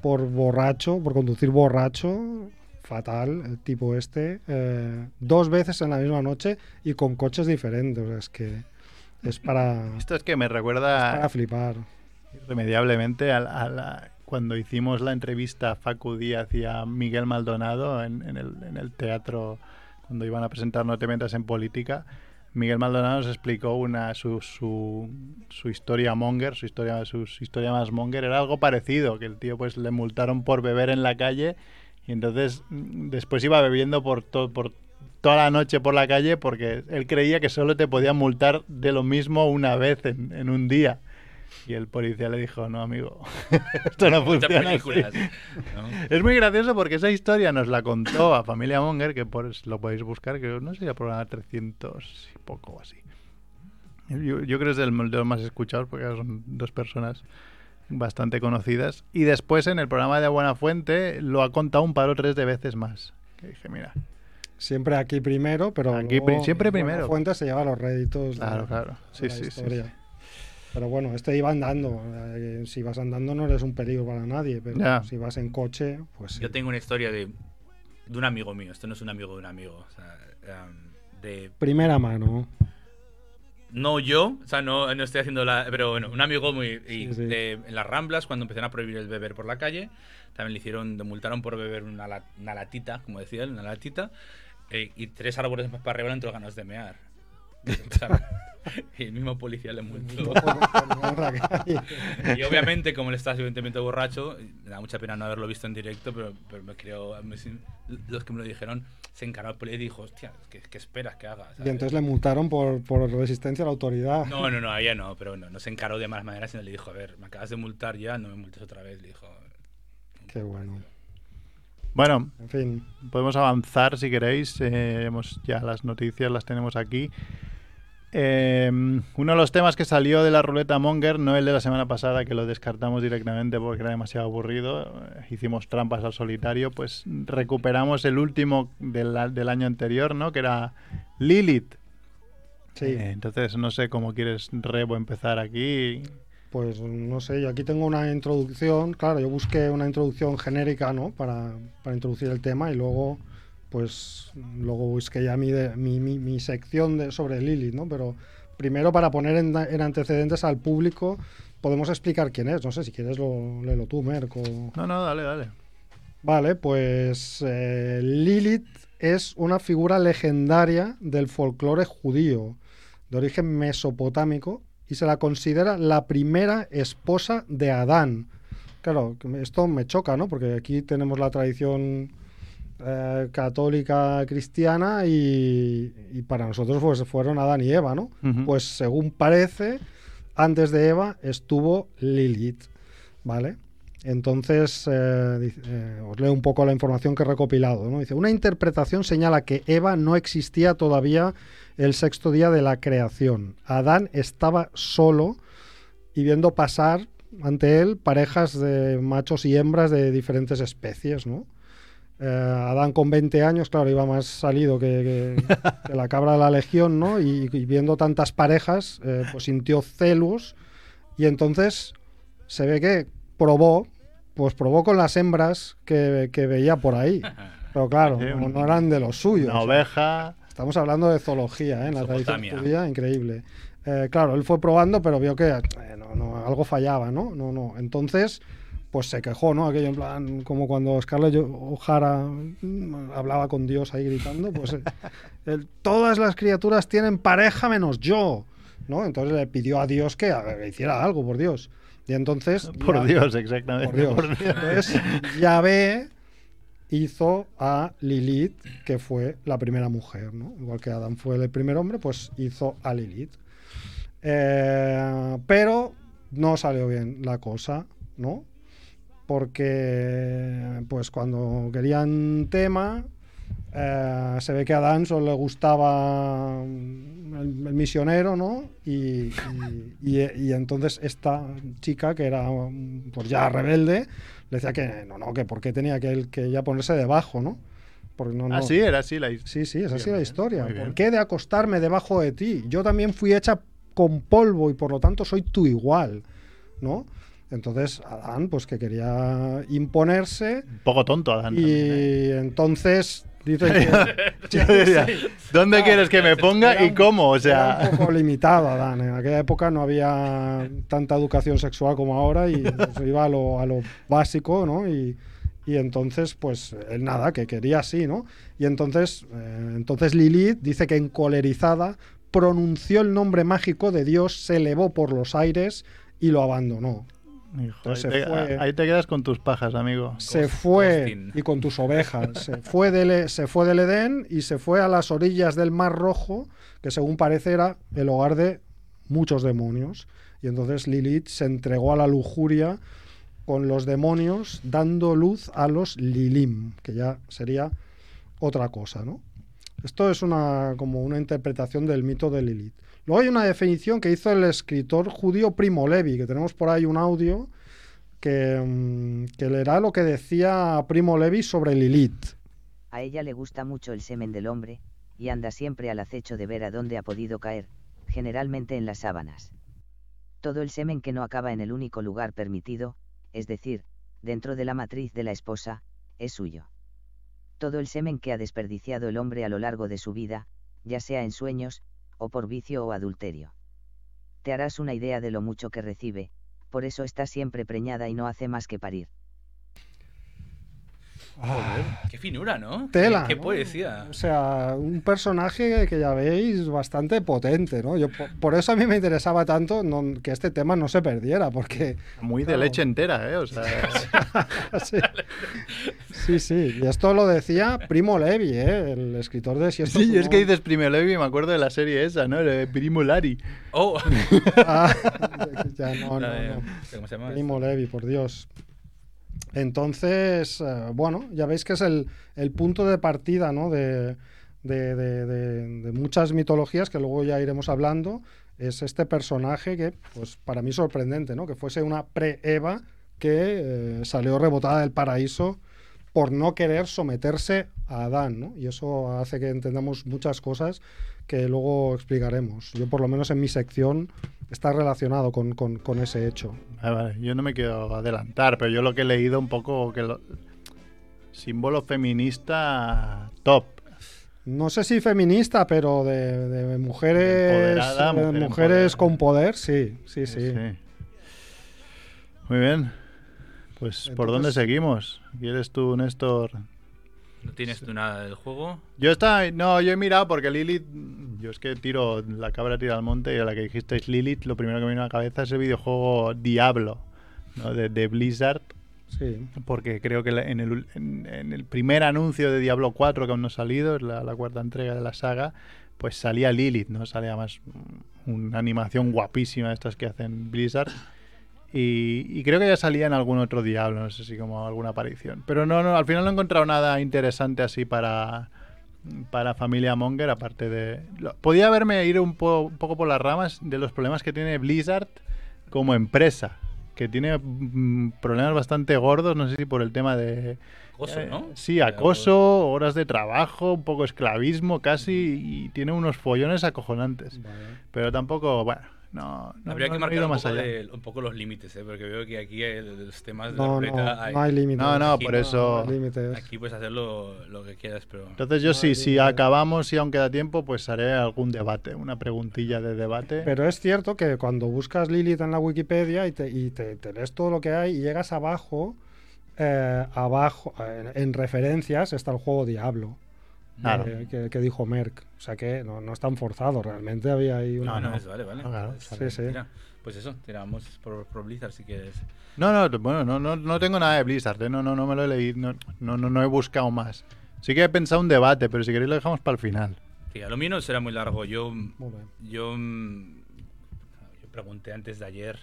por borracho, por conducir borracho. Fatal, el tipo este. eh, dos veces en la misma noche y con coches diferentes. O sea, es que es para, Esto es que me es recuerda para flipar. Irremediablemente cuando hicimos la entrevista a Facu Díaz a Miguel Maldonado en, el, teatro, cuando iban a presentar No te en política. Miguel Maldonado nos explicó su, historia monger, su historia, su, su monger. Era algo parecido, que el tío pues le multaron por beber en la calle y entonces mm, después iba bebiendo por, to- por toda la noche por la calle porque él creía que solo te podían multar de lo mismo una vez en un día. Y el policía le dijo, no, amigo, esto no funciona así". ¿no? Es muy gracioso porque esa historia nos la contó a Familia Monger, que por, lo podéis buscar, que no sé, el programa 300 y poco o así. Yo, yo creo que es del- de los más escuchados porque son dos personas bastante conocidas. Y después en el programa de Buena Fuente lo ha contado un par o tres de veces más. Que dije, mira, Siempre aquí primero, pero Aquí luego siempre Buena primero. Fuente se lleva los réditos. de- claro, claro. de Sí, la sí, sí, sí. Pero bueno, este iba andando. eh, si vas andando no eres un peligro para nadie, pero Ya. si vas en coche, pues sí. Yo tengo una historia de, de un amigo mío. Esto no es un amigo de un amigo. o sea, em, de, Primera mano. no yo, o sea, no, no estoy haciendo la. Pero bueno, un amigo muy. y Sí, sí. de- en las Ramblas, cuando empezaron a prohibir el beber por la calle, también le hicieron. Le multaron por beber una, la- una latita, como decía él, una latita. eh, y tres árboles más para arriba le entró ganas de mear. Y el mismo policía le multó. Y obviamente, como él está evidentemente borracho, me da mucha pena no haberlo visto en directo, pero, pero me creo. me los que me lo dijeron se encaró el policía y dijo, hostia, ¿qué, qué esperas que haga? Y ¿sabes? entonces le multaron por, por resistencia a la autoridad. No, no, no, a ella no, pero no, no se encaró de malas maneras, sino le dijo, a ver, me acabas de multar ya, no me multes otra vez. Le dijo, Qué bueno. Bueno, En fin. podemos avanzar si queréis. eh, hemos ya las noticias las tenemos aquí. Eh, uno de los temas que salió de la ruleta Monger, no el de la semana pasada, que lo descartamos directamente porque era demasiado aburrido, eh, hicimos trampas al solitario, pues recuperamos el último del año anterior, ¿no? Que era Lilith. Sí, Eh, entonces, no sé cómo quieres, Rebo, empezar aquí. pues no sé, yo aquí tengo una introducción, claro, yo busqué una introducción genérica, ¿no? Para, para introducir el tema y luego, pues, luego busqué ya mi, de- mi, mi, mi sección de, sobre Lilith, ¿no? Pero primero para poner en, en antecedentes al público, podemos explicar quién es, no sé, si quieres lo, léelo tú, Merco. No, no, dale, dale. Vale, pues eh, Lilith es una figura legendaria del folclore judío, de origen mesopotámico, y se la considera la primera esposa de Adán. Claro, esto me choca, ¿no? Porque aquí tenemos la tradición eh, católica cristiana y, y para nosotros pues, fueron Adán y Eva, ¿no? Pues según parece, antes de Eva estuvo Lilith, ¿vale? Entonces, eh, eh, os leo un poco la información que he recopilado. ¿no? Dice, una interpretación señala que Eva no existía todavía el sexto día de la creación. Adán estaba solo y viendo pasar ante él parejas de machos y hembras de diferentes especies, ¿no? Eh, Adán con 20 años, claro, iba más salido que, que- que la cabra de la legión, ¿no? Y, y viendo tantas parejas, eh, pues sintió celos y entonces se ve que probó, pues probó con las hembras que, que veía por ahí. Pero claro, no, no eran de los suyos. Una oveja. Estamos hablando de zoología, ¿eh? en la tradición judía, increíble. Eh, claro, él fue probando, pero vio que eh, no, no, algo fallaba, ¿no? No, no. Entonces, pues se quejó, ¿no? Aquello en plan, como cuando Scarlett O'Hara hablaba con Dios ahí gritando, pues eh, el- todas las criaturas tienen pareja menos yo, ¿no? Entonces le pidió a Dios que, hiciera algo, por Dios. Y entonces... Por ya- Dios, exactamente. por Dios. por Dios. Entonces, Yahvé hizo a Lilith, que fue la primera mujer, ¿no? Igual que Adán fue el primer hombre, pues hizo a Lilith. Eh, pero no salió bien la cosa, ¿no? Porque, pues cuando querían tema, eh, se ve que a Adán solo le gustaba mm, el, el misionero, ¿no? Y, y- y- y entonces esta chica, que era mm, pues ya rebelde, le decía que no, no, que por qué tenía que él que ya ponerse debajo, ¿no? Porque no, Ah, no- sí, era así la his- Sí, sí, es así Bien, la historia. ¿Por qué de acostarme debajo de ti? Yo también fui hecha con polvo y por lo tanto soy tu igual, ¿no? Entonces Adán, pues que quería imponerse Un poco tonto, Adán. también, ¿eh? y entonces dice que Yo diría, ¿dónde quieres que me ponga Era y cómo? O era sea, un poco limitado Adán. En aquella época no había tanta educación sexual como ahora y pues, iba a lo, a lo básico, ¿no? Y, y entonces, pues, él nada, que quería así, ¿no? Y entonces, eh, entonces Lilith dice que encolerizada pronunció el nombre mágico de Dios, se elevó por los aires y lo abandonó. Hijo, ahí, se te, fue. ahí te quedas con tus pajas, amigo. Se Ghost- fue ghosting. y con tus ovejas. Se fue, del, E- se fue del Edén y se fue a las orillas del Mar Rojo, que según parece era el hogar de muchos demonios. Y entonces Lilith se entregó a la lujuria con los demonios, dando luz a los Lilim, que ya sería otra cosa, ¿no? Esto es una, como una interpretación del mito de Lilith. Luego hay una definición que hizo el escritor judío Primo Levi, que tenemos por ahí un audio que, mm, que leerá lo que decía Primo Levi sobre Lilith. A ella le gusta mucho el semen del hombre, y anda siempre al acecho de ver a dónde ha podido caer, generalmente en las sábanas. Todo el semen que no acaba en el único lugar permitido, es decir, dentro de la matriz de la esposa, es suyo. Todo el semen que ha desperdiciado el hombre a lo largo de su vida, ya sea en sueños, o por vicio o adulterio. Te harás una idea de lo mucho que recibe, por eso está siempre preñada y no hace más que parir. Qué finura, ¿no? Tela. Qué, qué ¿no? poesía. O sea, un personaje que ya veis bastante potente, ¿no? Yo, por, por eso a mí me interesaba tanto no- que este tema no se perdiera, porque Muy de Claro. leche entera, ¿eh? O sea, sí, sí, sí. Y esto lo decía Primo Levi, ¿eh? El escritor de Si esto sí, es que dices Primo Levi, me acuerdo de la serie esa, ¿no? Primo Lari. Oh, Ah, ya no, no, la de- no. ¿Cómo se llama? Primo Levi, por Dios. Entonces, eh, bueno, ya veis que es el, punto de partida de muchas mitologías que luego ya iremos hablando, es este personaje que, pues para mí sorprendente, ¿no? Que fuese una pre-Eva que eh, salió rebotada del paraíso por no querer someterse a Adán, ¿no? Y eso hace que entendamos muchas cosas que luego explicaremos. Yo, por lo menos en mi sección, está relacionado con, con- con ese hecho. Ah, vale, Yo no me quiero adelantar, pero yo lo que he leído un poco que lo... símbolo feminista top. No sé si feminista, pero de, de mujeres, eh, mujer mujeres empoderada. con poder, sí, sí, sí. Muy bien. Pues, ¿por dónde seguimos? ¿Quieres tú, Néstor? ¿No tienes tú nada del juego? Yo estaba, no, yo he mirado porque Lilith, yo es que tiro, la cabra tira al monte y a la que dijisteis Lilith, lo primero que me vino a la cabeza es el videojuego Diablo, ¿no? de, de Blizzard, Sí, porque creo que en el, en, en el primer anuncio de Diablo 4 que aún no ha salido, es la, la cuarta entrega de la saga, pues salía Lilith, ¿no? Salía más una animación guapísima de estas que hacen Blizzard. Y, y creo que ya salía en algún otro Diablo, no sé si como alguna aparición. Pero no, no, al final no he encontrado nada interesante así para, para Familia Monger, aparte de... lo- podía haberme ido un, po- un poco por las ramas de los problemas que tiene Blizzard como empresa, que tiene mm, problemas bastante gordos, no sé si por el tema de... Acoso, eh, ¿no? sí, acoso, horas de trabajo, un poco esclavismo casi, y tiene unos follones acojonantes. Pero tampoco, bueno, no, no, Habría no que marcar un más poco, allá. de- un poco los límites, ¿eh? porque veo que aquí hay los temas de No, la no, hay- no hay límites. No, no, Aquí por eso... Aquí puedes hacer lo, lo que quieras, pero... Entonces yo No sí, si límites. acabamos y aún queda tiempo, pues haré algún debate, una preguntilla de debate. Pero es cierto que cuando buscas Lilith en la Wikipedia y te, y te, te lees todo lo que hay y llegas abajo, eh, abajo, en referencias está el juego Diablo. Claro. eh, que, que dijo Merck. O sea que no, no es tan forzado, realmente había ahí una... No, no, es, vale, vale. Ah, claro. Es- Sí, sí. mira, pues eso, tiramos por, por Blizzard si quieres. No, no, bueno, no, no, no tengo nada de Blizzard, ¿eh? no, no, no me lo he leído, no, no, no, no he buscado más. Sí que he pensado un debate, pero si queréis lo dejamos para el final. Sí, a lo mío no será muy largo. Yo, Muy yo, mm, yo pregunté antes de ayer,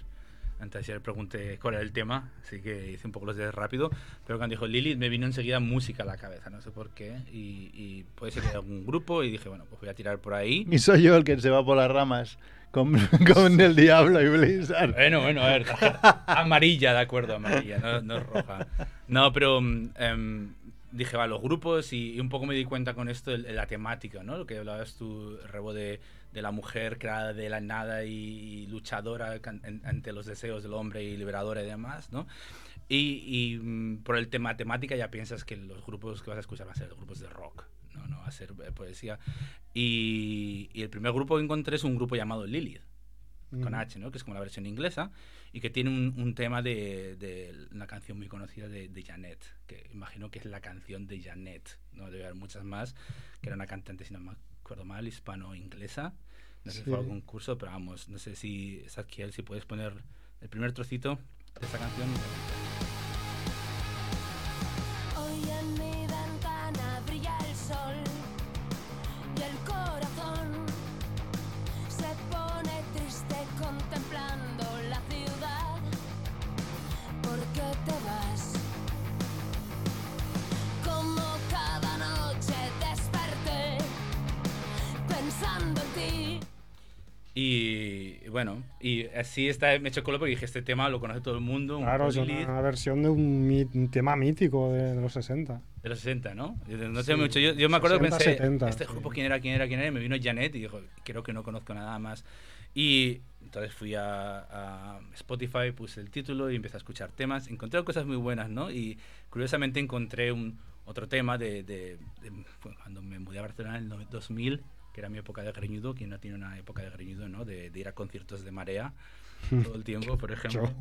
antes ayer pregunté cuál era el tema, así que hice un poco los dedos rápido. Pero cuando dijo Lilith me vino enseguida música a la cabeza, no sé por qué. Y, y puede ser que algún grupo y dije, bueno, pues voy a tirar por ahí. Y soy yo el que se va por las ramas con, con el Diablo y Blizzard. Bueno, bueno, a ver, amarilla, de acuerdo, amarilla, no, no es roja. No, pero em, dije, va, los grupos y, y un poco me di cuenta con esto de, de la temática, ¿no? Lo que hablabas tú, Rebo, de, de la mujer creada de la nada y, y luchadora can- en- ante los deseos del hombre y liberadora y demás, ¿no? Y, y, mm, por el tema temática ya piensas que los grupos que vas a escuchar van a ser grupos de rock, no, no va a ser eh, poesía. Y, y el primer grupo que encontré es un grupo llamado Lilith con Ujú. H, ¿no? que es como la versión inglesa, y que tiene un, un tema de, de una canción muy conocida de, de Janet, que imagino que es la canción de Janet, ¿no? debe haber muchas más, que era una cantante, si no me acuerdo mal, hispano-inglesa, no sé si fue algún curso, pero vamos, no sé si, Sadkiel, si puedes poner el primer trocito de esa canción. Hoy en mi ventana brilla el sol y el corazón bueno, y así está, me chocó porque dije, este tema lo conoce todo el mundo, un Claro, es una versión de un, un tema mítico de, de los 60. De los 60, ¿no? No Sí, sé mucho. Yo, yo me acuerdo que 60, pensé, 70, este sí. grupo, ¿quién era, quién era, quién era? Y me vino Janet y dijo, creo que no conozco nada más. Y entonces fui a, a Spotify, puse el título y empecé a escuchar temas. Encontré cosas muy buenas, ¿no? Y curiosamente encontré un, otro tema de, de- de- cuando me mudé a Barcelona en el no- 2000, que era mi época de greñudo. Quien no tiene una época de greñudo, ¿no? De, de ir a conciertos de marea todo el tiempo, por ejemplo.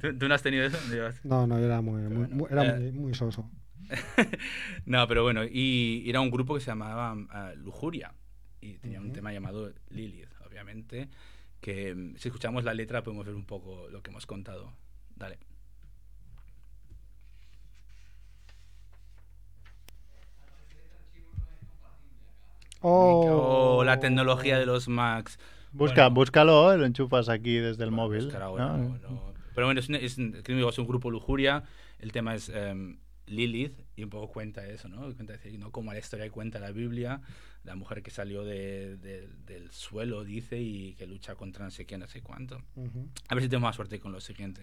¿Tú, tú no has tenido eso? No, no, era muy, muy, Bueno, muy- era eh, muy, muy soso. no, pero bueno, y era un grupo que se llamaba ah, Lujuria y tenía un tema llamado Lilith, obviamente, que mm, si escuchamos la letra podemos ver un poco lo que hemos contado. Dale. Oh, Oh, la tecnología de los Macs. Busca, Bueno. búscalo, lo enchufas aquí desde el Bueno, móvil. buscar ahora, ¿no? Pero bueno, es un, es, un- es un grupo Lujuria. El tema es em, Lilith y un poco cuenta eso, ¿no? Cuenta decir, ¿no? Como la historia cuenta la Biblia, la mujer que salió de- de- del suelo, dice, y que lucha contra no sé qué, no sé cuánto. Ujú. A ver si tengo más suerte con lo siguiente.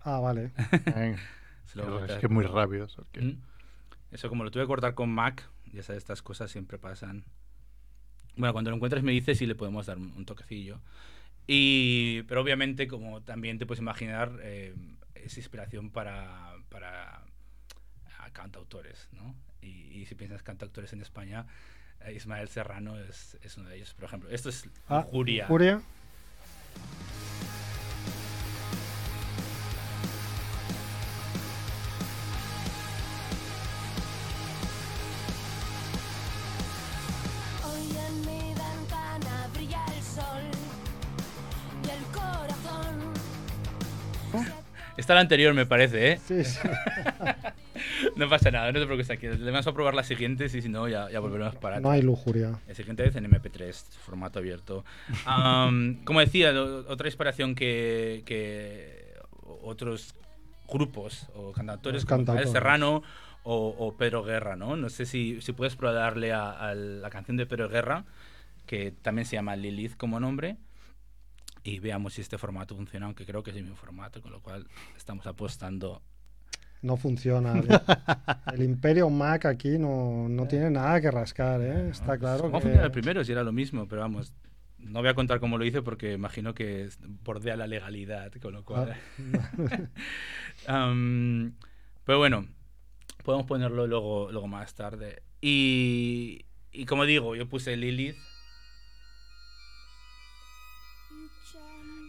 Ah, vale. Es que es muy rápido. Mm. Eso como lo tuve que cortar con Mac, ya sabes, estas cosas siempre pasan. Bueno, cuando lo encuentres me dices si le podemos dar un, un toquecillo. Y, pero obviamente, como también te puedes imaginar, eh, es inspiración para, para a cantautores, ¿no? Y, y si piensas cantautores en España, eh, Ismael Serrano es, es uno de ellos. Por ejemplo, esto es Ah, Lujuria. Furia. Esta es la anterior, me parece, ¿eh? Sí, sí. No pasa nada, no te preocupes. Aquí. Le vamos a probar las siguientes y si no, ya, ya volveremos para No hay lujuria. El siguiente es en MP3, formato abierto. Am, como decía, lo- otra inspiración que, que otros grupos o cantautores como cantautores. Serrano o, o Pedro Guerra, ¿no? No sé si, si puedes probarle a, a la canción de Pedro Guerra, que también se llama Lilith como nombre, y veamos si este formato funciona, aunque creo que es el mismo formato, con lo cual estamos apostando. No funciona. El, el Imperio Mac aquí no, no tiene nada que rascar, ¿eh? Está claro ¿Cómo que... el primero? Si era lo mismo, pero vamos. No voy a contar cómo lo hice porque imagino que bordea la legalidad, con lo cual. Am, pero bueno, podemos ponerlo luego, luego más tarde. Y, y como digo, yo puse Lilith.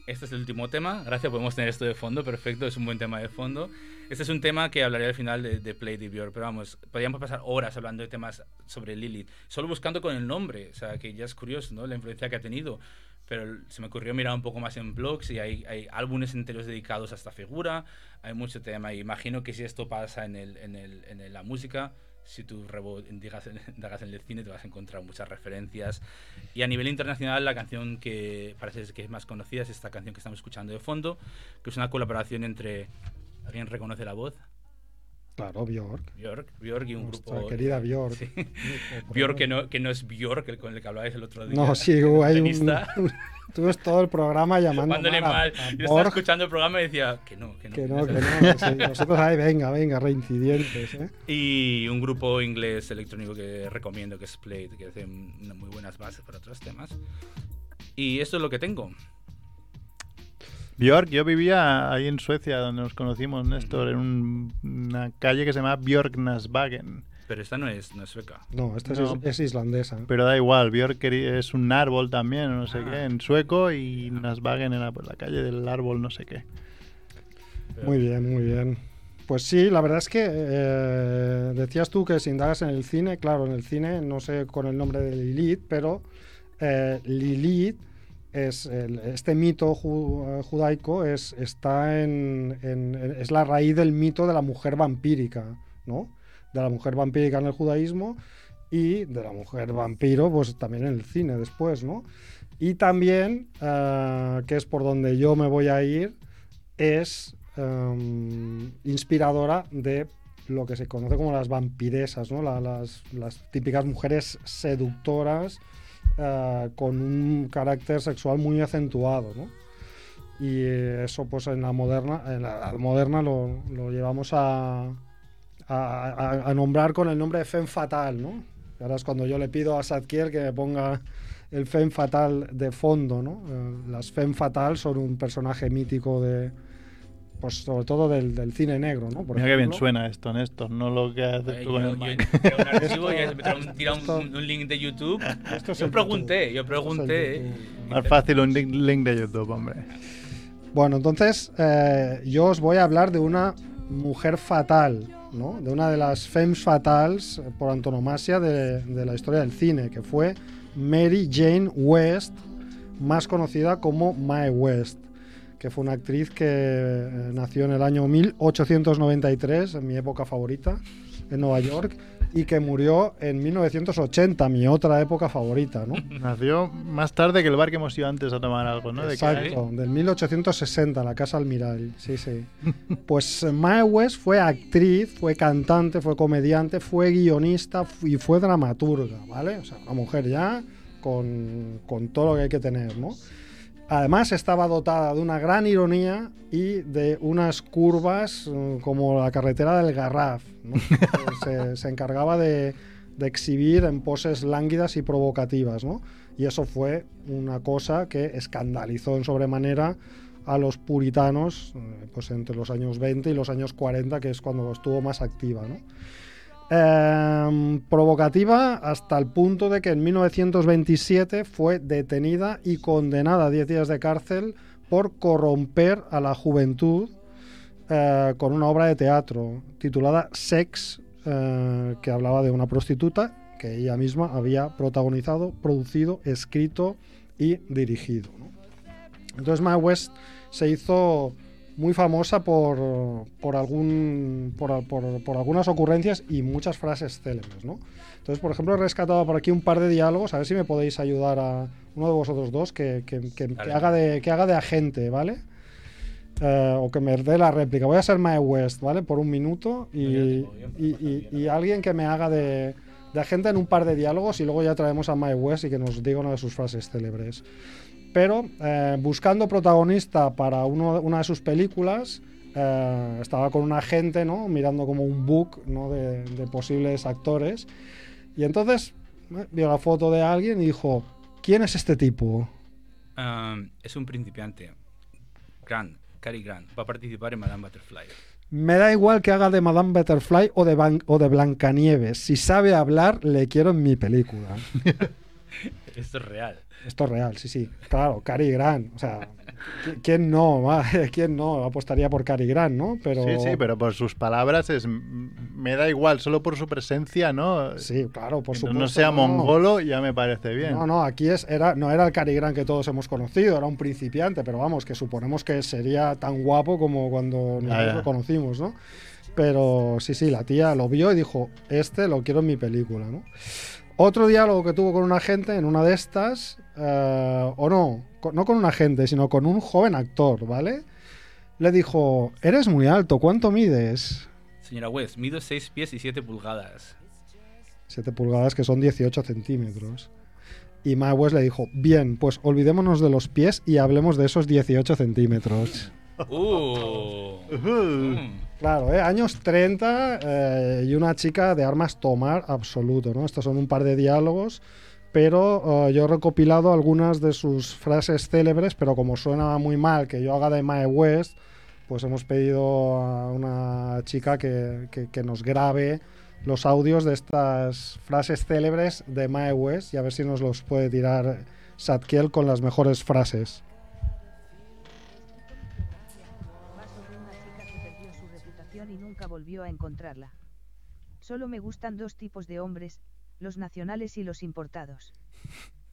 Este es el último tema. Gracias, podemos tener esto de fondo. Perfecto, es un buen tema de fondo. Este es un tema que hablaré al final de, de Play de Björk, pero vamos, podríamos pasar horas hablando de temas sobre Lilith, solo buscando con el nombre, o sea, que ya es curioso, ¿no? La influencia que ha tenido. Pero se me ocurrió mirar un poco más en blogs y hay, hay álbumes enteros dedicados a esta figura, hay mucho tema. Y imagino que si esto pasa en, el, en, el, en la música, si tú indagas en el cine, te vas a encontrar muchas referencias. Y a nivel internacional, la canción que parece que es más conocida es esta canción que estamos escuchando de fondo, que es una colaboración entre. ¿Alguien reconoce la voz? Claro, Bjork. Björk, Björk y un Nuestra grupo. querida Björk. Sí. Por que no, que no es Björk, el con el que hablabais el otro día. No, sí, hay un, tú ves todo el programa llamando Llamándole mal a- mal. a Yo estaba escuchando el programa y decía que no, que no. que no, que no. sí, nosotros, ay, venga, venga, reincidentes, ¿eh? Y un grupo inglés electrónico que recomiendo, que es Plate, que hace unas muy buenas bases para otros temas. Y esto es lo que tengo. Björk, yo vivía ahí en Suecia, donde nos conocimos, Néstor, en un- una calle que se llama Björknasbagen. Pero esta no es, no es sueca. No, esta es No. is- es, islandesa. Pero da igual, Björk es un árbol también, o no sé Ah. qué, en sueco, y Nasbagen era pues, la calle del árbol, no sé qué. Muy bien, muy bien. Pues sí, la verdad es que eh, decías tú que si indagas en el cine, claro, en el cine, no sé con el nombre de Lilith, pero eh, Lilith es el- este mito ju- eh, judaico es, está en, en- es la raíz del mito de la mujer vampírica, ¿no? De la mujer vampírica en el judaísmo y de la mujer vampiro, pues también en el cine después, ¿no? Y también, eh, que es por donde yo me voy a ir, es em, inspiradora de lo que se conoce como las vampiresas, ¿no? La- las, las típicas mujeres seductoras eh, con un carácter sexual muy acentuado, ¿no? Y eso, pues en la moderna, en la moderna lo, lo llevamos a, a, a- nombrar con el nombre de Femme Fatal, ¿no? Ahora es cuando yo le pido a Sadkiel que me ponga el Femme Fatal de fondo, ¿no? Eh, las Femme Fatal son un personaje mítico de, pues sobre todo del, del cine negro, ¿no? Por Mira qué bien suena esto, Néstor, no lo que haces Eh, tú con yo, el yo tengo un archivo y me tira un, tira un- Esto- un link de YouTube. Esto es Yo pregunté, yo YouTube. Pregunté. Más fácil un link, link de YouTube, hombre. Bueno, entonces eh, yo os voy a hablar de una mujer fatal, ¿no? De una de las femmes fatales eh, por antonomasia de, de la historia del cine, que fue Mary Jane West, más conocida como Mae West, que fue una actriz que eh, nació en el año 1893, en mi época favorita, en Nueva York, y que murió en 1980, mi otra época favorita, ¿no? Nació más tarde que el bar que hemos ido antes a tomar algo, ¿no? De Exacto, del 1860, la Casa Almiral, sí, sí. Pues eh, Mae West fue actriz, fue cantante, fue comediante, fue guionista y fue dramaturga, ¿vale? O sea, una mujer ya con, con todo lo que hay que tener, ¿no? Además estaba dotada de una gran ironía y de unas curvas eh, como la carretera del Garraf, ¿no? se, se encargaba de, de exhibir en poses lánguidas y provocativas, ¿no? Y eso fue una cosa que escandalizó en sobremanera a los puritanos eh, pues entre los años 20 y los años 40, que es cuando estuvo más activa. ¿no? Em, provocativa hasta el punto de que en 1927 fue detenida y condenada a 10 días de cárcel por corromper a la juventud eh, con una obra de teatro titulada Sex, eh, que hablaba de una prostituta que ella misma había protagonizado, producido, escrito y dirigido. Entonces Mae West se hizo muy famosa por, por, algún, por, por- por algunas ocurrencias y muchas frases célebres. ¿no? Entonces, por ejemplo, he rescatado por aquí un par de diálogos, a ver si me podéis ayudar a uno de vosotros dos que, que- que- haga, de, que haga de agente, ¿vale? Eh, o que me dé la réplica. Voy a ser Mae West, ¿vale? Por un minuto y, y- y- y alguien que me haga de, de agente en un par de diálogos y luego ya traemos a Mae West y que nos diga una de sus frases célebres. Pero eh, buscando protagonista para una de sus películas, eh, estaba con un agente, ¿no? Mirando como un book ¿no? de, posibles actores. Y entonces eh, vio la foto de alguien y dijo, ¿quién es este tipo? Um, es un principiante. Grant, Cary Grant. Va a participar en Madame Butterfly. Me da igual que haga de Madame Butterfly o de, Ban- o de Blancanieves. Si sabe hablar, le quiero en mi película. Esto es real. Esto es real, sí, sí. Claro, Cary Grant. O sea, ¿qui- ¿quién no? va? ¿Quién no apostaría por Cary Grant, no? Pero, Sí, sí, pero por sus palabras es me da igual, solo por su presencia, ¿no? Sí, claro, por supuesto. no sea no. mongolo, ya me parece bien. No, no, aquí es, era, no era el Cary Grant que todos hemos conocido, era un principiante, pero vamos, que suponemos que sería tan guapo como cuando nosotros ya. lo conocimos, ¿no? Pero sí, sí, la tía lo vio y dijo, este lo quiero en mi película, ¿no? Otro diálogo que tuvo con un agente en una de estas, eh, o no, no con un agente, sino con un joven actor, ¿vale? Le dijo, eres muy alto, ¿cuánto mides? Señora West, mido 6 pies y 7 pulgadas. 7 pulgadas, que son 18 centímetros. Y Mae West le dijo, bien, pues olvidémonos de los pies y hablemos de esos 18 centímetros. ¡Uh! Mm. Claro, ¿eh? años 30 eh, y una chica de armas tomar absoluto, ¿no? Estos son un par de diálogos, pero eh, yo he recopilado algunas de sus frases célebres, pero como suena muy mal que yo haga de Mae West, pues hemos pedido a una chica que, que- que nos grabe los audios de estas frases célebres de Mae West y a ver si nos los puede tirar Satkiel con las mejores frases. A encontrarla. Solo me gustan dos tipos de hombres, los nacionales y los importados.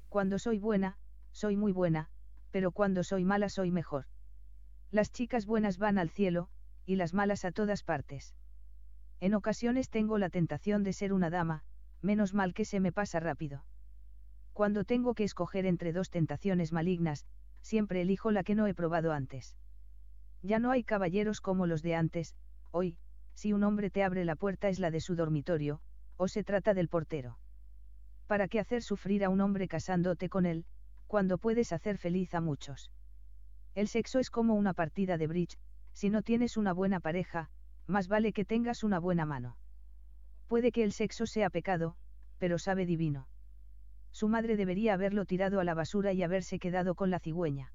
Cuando soy buena, soy muy buena, pero cuando soy mala soy mejor. Las chicas buenas van al cielo, y las malas a todas partes. En ocasiones tengo la tentación de ser una dama, menos mal que se me pasa rápido. Cuando tengo que escoger entre dos tentaciones malignas, siempre elijo la que no he probado antes. Ya no hay caballeros como los de antes, hoy, si un hombre te abre la puerta es la de su dormitorio, o se trata del portero. ¿Para qué hacer sufrir a un hombre casándote con él, cuando puedes hacer feliz a muchos? El sexo es como una partida de bridge, si no tienes una buena pareja, más vale que tengas una buena mano. Puede que el sexo sea pecado, pero sabe divino. Su madre debería haberlo tirado a la basura y haberse quedado con la cigüeña.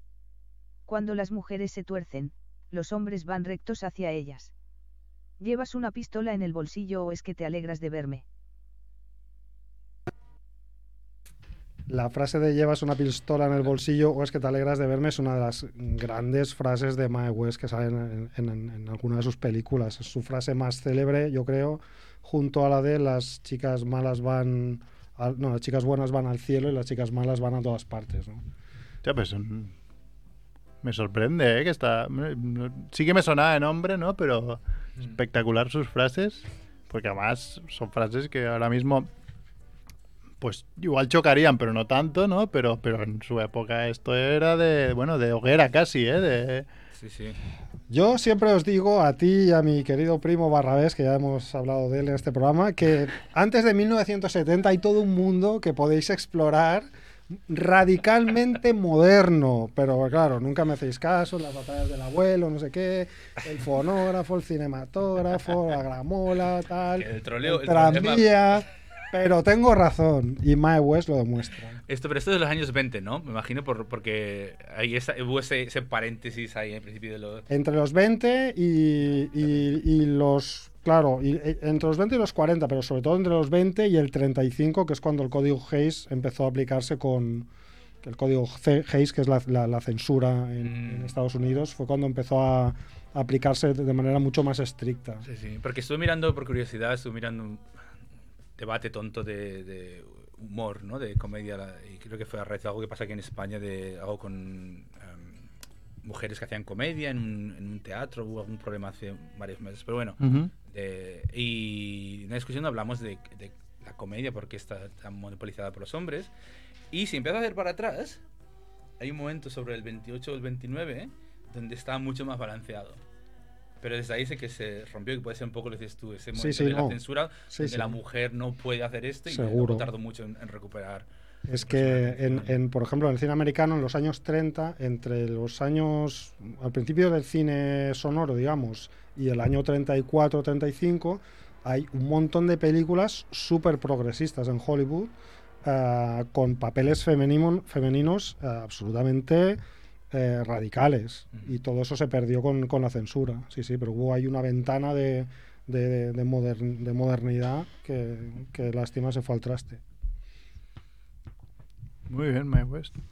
Cuando las mujeres se tuercen, los hombres van rectos hacia ellas. ¿Llevas una pistola en el bolsillo o es que te alegras de verme? La frase de llevas una pistola en el bolsillo o es que te alegras de verme es una de las grandes frases de Mae West que salen en, en- en alguna de sus películas. Es su frase más célebre, yo creo, junto a la de las chicas malas van... al- no, las chicas buenas van al cielo y las chicas malas van a todas partes, ¿no? Hostia, pues, mm, me sorprende, ¿eh? Que está... Sí que me sonaba de nombre, ¿no? Pero espectacular sus frases. Porque además son frases que ahora mismo, pues igual chocarían, pero no tanto, ¿no? Pero, pero en su época esto era de, bueno, de hoguera casi, ¿eh? De, Sí, sí. Yo siempre os digo a ti y a mi querido primo Barrabés, que ya hemos hablado de él en este programa, que antes de 1970 hay todo un mundo que podéis explorar radicalmente moderno, pero claro, nunca me hacéis caso, las batallas del abuelo, no sé qué, el fonógrafo, el cinematógrafo, la gramola, tal, El troleo, el tranvía, pero tengo razón y Mae West lo demuestra. Esto, pero esto es de los años 20, ¿no? Me imagino por, porque ahí esa- hubo ese, ese paréntesis ahí en principio de los... Entre los 20 y, y- y los... Claro, y- e- entre los 20 y los 40, pero sobre todo entre los 20 y el 35, que es cuando el código Hayes empezó a aplicarse con... El código Hayes, que es la, la- la censura en, en Mm. Estados Unidos, fue cuando empezó a, a aplicarse de manera mucho más estricta. Sí, sí. Porque estuve mirando, por curiosidad, estuve mirando debate tonto de, de humor, ¿no? De comedia. la- Y creo que fue a raíz de algo que pasa aquí en España, de algo con em, mujeres que hacían comedia en un, en un teatro. Hubo algún problema hace varios meses. Pero bueno, de- y en la discusión hablamos de, de la comedia porque está tan monopolizada por los hombres. Y si empiezas a ver para atrás, hay un momento sobre el 28 o el 29 donde está mucho más balanceado. Pero desde ahí sé que se rompió, que puede ser un poco lo que dices tú, ese momento sí, de no. la censura, Sí, donde la mujer no puede hacer esto y Seguro. luego tardó mucho en, en recuperar. Es que, en, en, por ejemplo, en el cine americano, en los años 30, entre los años, al principio del cine sonoro, digamos, y el año 34-35, hay un montón de películas súper progresistas en Hollywood, ah, con papeles femenino- femeninos ah, absolutamente eh, radicales. Y todo eso se perdió con, con la censura. Sí, sí, pero hubo ahí una ventana de, de, de modern- de modernidad que, que lástima se fue al traste. Muy bien, Mae West. A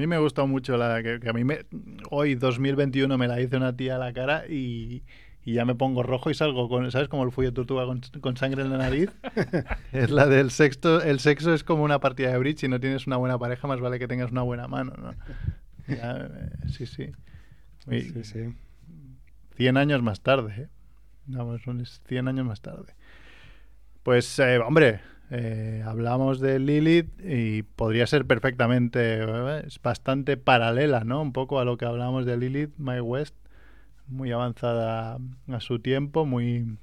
mí me gusta mucho la que, que a mí me, hoy 2021 me la hice una tía a la cara y, y ya me pongo rojo y salgo con, ¿sabes? Como el fuyo tortuga con, con sangre en la nariz. es la del sexto, el sexo es como una partida de bridge, si no tienes una buena pareja más vale que tengas una buena mano, ¿no? Ya, eh, sí, sí. Y Sí, sí. 100 años más tarde, ¿eh? Vamos, unos 100 años más tarde. Pues, eh, hombre, eh, hablamos de Lilith y podría ser perfectamente, eh, es bastante paralela, ¿no? Un poco a lo que hablamos de Lilith, My West, muy avanzada a su tiempo, muy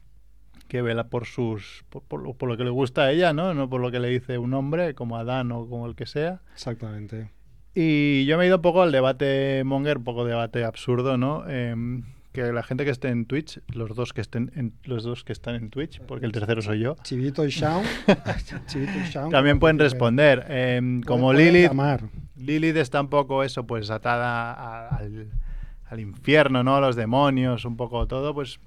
que vela por sus por, por por lo que le gusta a ella, ¿no? No por lo que le dice un hombre, como Adán o como el que sea. Exactamente. Y yo me he ido un poco al debate monger, un poco debate absurdo, ¿no? Em, que la gente que esté en Twitch, los dos que estén en, los dos que están en Twitch, porque el tercero soy yo, Chivito y Shaun. Chivito y Shaun, también pueden responder. Em, como Lilith. Lilith está un poco eso, pues atada a- al, al infierno, ¿no? A los demonios, un poco todo, pues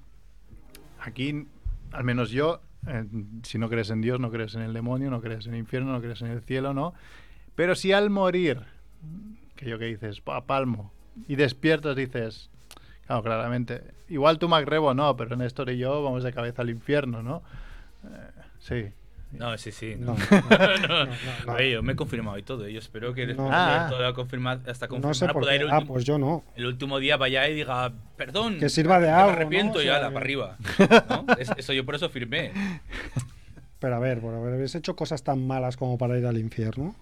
aquí, al menos yo, eh, si no crees en Dios, no crees en el demonio, no crees en el infierno, no crees en el cielo, ¿no? Pero si al morir, que yo que dices, "Pa, palmo, y despiertas dices, claro, claramente, igual tú Macrebo no, pero Néstor y yo vamos de cabeza al infierno, ¿no? Eh, sí. No, sí, sí. No, No, no, no. no, no. A yo me he confirmado y todo. Yo espero que después No. de Ah. toda la confirma- hasta No confirmar sé por qué. Ah, último- pues yo no. el último día vaya y diga, perdón. Que sirva de me algo, ¿no? arrepiento y ala, para arriba. ¿no? Es- eso yo por eso firmé. Pero a ver, por haber hecho cosas tan malas como para ir al infierno.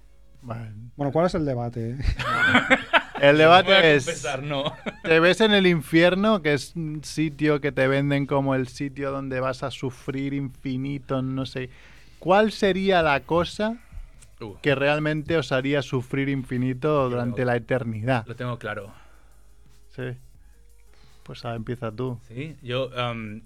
Bueno, Bueno, ¿cuál es el debate? El debate es, confesar, no. ¿te ves en el infierno, que es un sitio que te venden como el sitio donde vas a sufrir infinito, no sé? ¿Cuál sería la cosa Uh, que realmente os haría sufrir infinito durante la eternidad? lo tengo claro. Sí. Pues ahora empieza tú. Sí, yo um,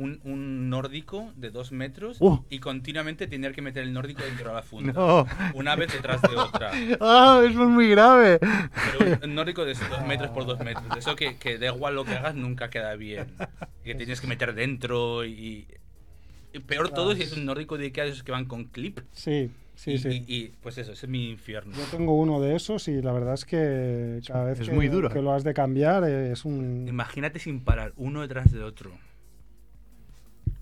un, un nórdico de dos metros Uh. y continuamente tener que meter el nórdico dentro de la funda. No. Una vez detrás de otra. ¡Ah! eso es muy grave. Pero un- nórdico de dos metros por dos metros. Eso que, que da igual lo que hagas, nunca queda bien. Que tienes que meter dentro y... y peor todo si es un nórdico de Ikea, esos que van con clip. Sí, sí, y, sí. y- y, pues eso, ese es mi infierno. Yo tengo uno de esos y la verdad es que cada vez es que, muy duro. que lo has de cambiar eh, es un... Imagínate sin parar, uno detrás de otro.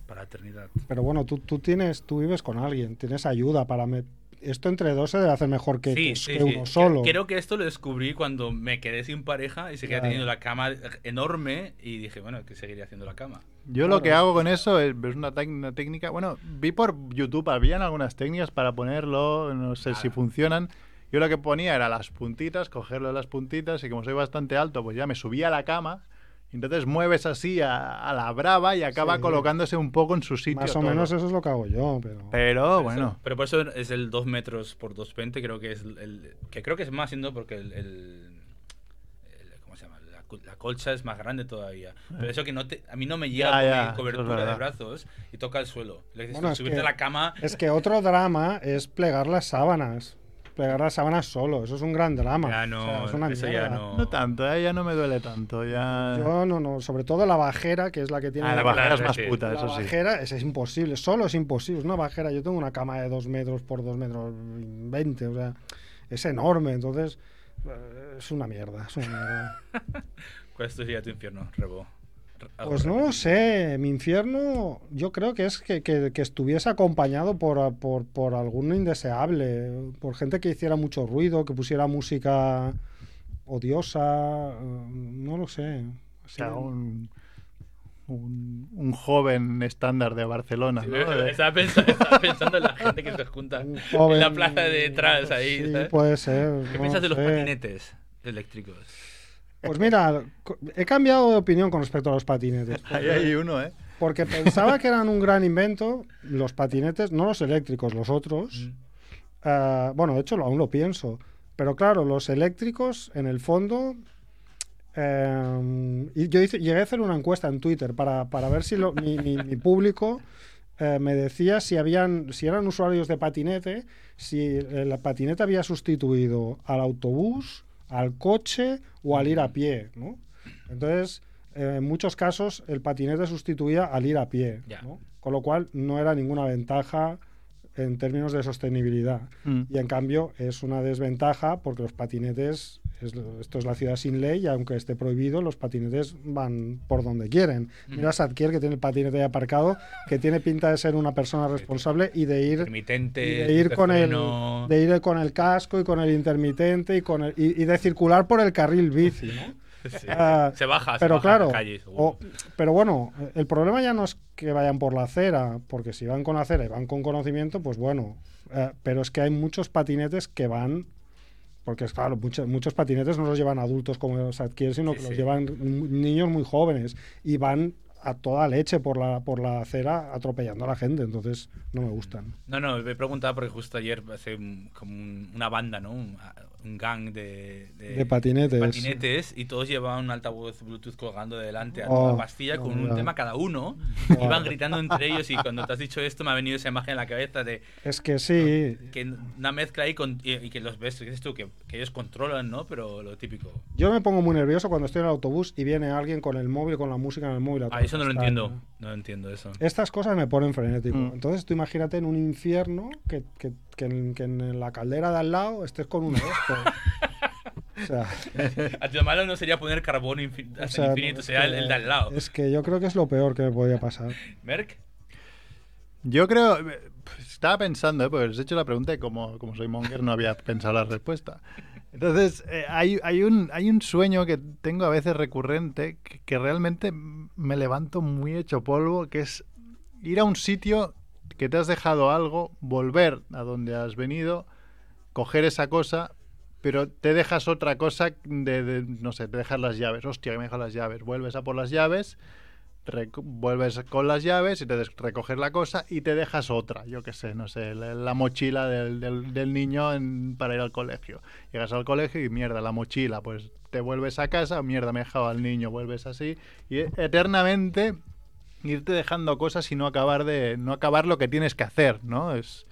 Para la eternidad. Pero bueno, tú, tú tienes, tú vives con alguien, tienes ayuda para me- esto entre dos se debe hacer mejor que, Sí, que- sí, que sí. uno solo. Creo que esto lo descubrí cuando me quedé sin pareja y seguía Claro. teniendo la cama enorme y dije, bueno, que seguiría haciendo la cama. Yo lo que hago con eso es, es una, una técnica. Bueno, vi por YouTube, habían algunas técnicas para ponerlo, no sé si Ah. funcionan. Yo lo que ponía era las puntitas, cogerlo de las puntitas y como soy bastante alto, pues ya me subía a la cama. Entonces mueves así a, a la brava y acaba Sí. colocándose un poco en su sitio. Más o todo. menos eso es lo que hago yo, pero... Pero Eso- bueno, Pero por eso es el 2 metros por 220, creo que es el... Que creo que es más siendo porque el... el- el- ¿Cómo se llama? La, col- la colcha es más grande todavía. Pero eso que no te, a mí no me llega Ya, con ya, mi cobertura de brazos y toca el suelo. Le- Bueno, es subirte que- a la cama... Es que otro drama es plegar las sábanas. Plegar las sábanas solo, eso es un gran drama. Ya O no, sea, es una eso ya no... no tanto, eh, ya no me duele tanto. Ya... Yo no, no, sobre todo la bajera, que es la que tiene Ah, la la- bajera es más puta, La eso sí. bajera es, es imposible, solo es imposible. Es una bajera. Yo tengo una cama de 2 metros por 2 metros 20, o sea, es enorme. Entonces, eh, es una mierda. Es una mierda. ¿Cuál sería tu infierno, Rebo? Pues no lo sé. Mi infierno, yo creo que es que, que- que estuviese acompañado por, por, por algún indeseable, por gente que hiciera mucho ruido, que pusiera música odiosa. eh, No lo sé. O sea, un, un, un joven estándar de Barcelona, Sí, ¿no? De- estaba, pensando, estaba pensando en la gente que se junta un en la plaza de detrás ahí. Sí, ¿sabes? puede ser. ¿Qué no piensas de los patinetes eléctricos? Pues mira, he cambiado de opinión con respecto a los patinetes. Ahí hay uno, ¿eh? Porque pensaba que eran un gran invento los patinetes, no los eléctricos, los otros. Mm. Ah, bueno, de hecho aún lo pienso. Pero claro, los eléctricos, en el fondo... eh, y yo hice- llegué a hacer una encuesta en Twitter para, para ver si lo- mi, mi- mi público eh, me decía si, habían, si eran usuarios de patinete, si eh, la patineta había sustituido al autobús, al coche o al ir a pie. ¿no? Entonces, eh, en muchos casos, el patinete sustituía al ir a pie. ¿no? Con lo cual, no era ninguna ventaja en términos de sostenibilidad. Mm. Y en cambio es una desventaja porque los patinetes, es esto es la ciudad sin ley y aunque esté prohibido, los patinetes van por donde quieren. Mira a Sadkier que tiene el patinete ahí aparcado, que tiene pinta de ser una persona responsable y de ir, Intermitente, y de ir con el, de ir con el casco y con el intermitente y, con el, y, y de circular por el carril bici. ¿no? Sí. Ah, se baja, se pero baja la claro, calle, seguro. o- pero bueno, el problema ya no es que vayan por la acera, porque si van con la acera y van con conocimiento, pues bueno, eh, pero es que hay muchos patinetes que van, porque es claro, muchos, muchos patinetes no los llevan adultos como los adquieren, sino Sí, que los sí. llevan niños muy jóvenes y van a toda leche por la, por la acera atropellando a la gente, entonces no me gustan. No, no, me he preguntado porque justo ayer hace como un- una banda, ¿no? Un, gang de, De patinetes. patinetes y todos llevaban un altavoz Bluetooth colgando de delante a Oh, toda pastilla con un tema cada uno. Buah. Iban gritando entre ellos y cuando te has dicho esto me ha venido esa imagen en la cabeza de Es que sí, que una mezcla ahí con, y, y que los ves, que dices tú, que, que ellos controlan, ¿no? Pero lo típico. yo me pongo muy nervioso cuando estoy en el autobús y viene alguien con el móvil, con la música en el móvil. Ah, eso no lo entiendo. pastilla. No entiendo eso. Estas cosas me ponen frenético. Mm. Entonces tú imagínate en un infierno que, que, que en, que en la caldera de al lado estés con uno de estos. o sea, A tu malo no sería poner carbón infin- o hasta sea, el no, infinito, es sería el, que- el de al lado. Es que yo creo que es lo peor que me podía pasar. Merck, Yo creo, eh, pues, estaba pensando, ¿eh? porque os he hecho la pregunta y como, como soy monger no había pensado la respuesta. Entonces, eh, hay, hay, un, hay un sueño que tengo a veces recurrente que, que realmente me levanto muy hecho polvo, que es ir a un sitio que te has dejado algo, volver a donde has venido, coger esa cosa, pero te dejas otra cosa de, no sé, te dejas las llaves. Hostia, que me dejas las llaves. Vuelves a por las llaves, vuelves con las llaves y te recoges la cosa y te dejas otra, yo qué sé, no sé, la, la mochila del, del- niño para ir al colegio. Llegas al colegio y mierda, la mochila, pues te vuelves a casa, mierda, me he dejado al niño, vuelves así y eternamente irte dejando cosas y no acabar de no acabar lo que tienes que hacer, ¿no? Es,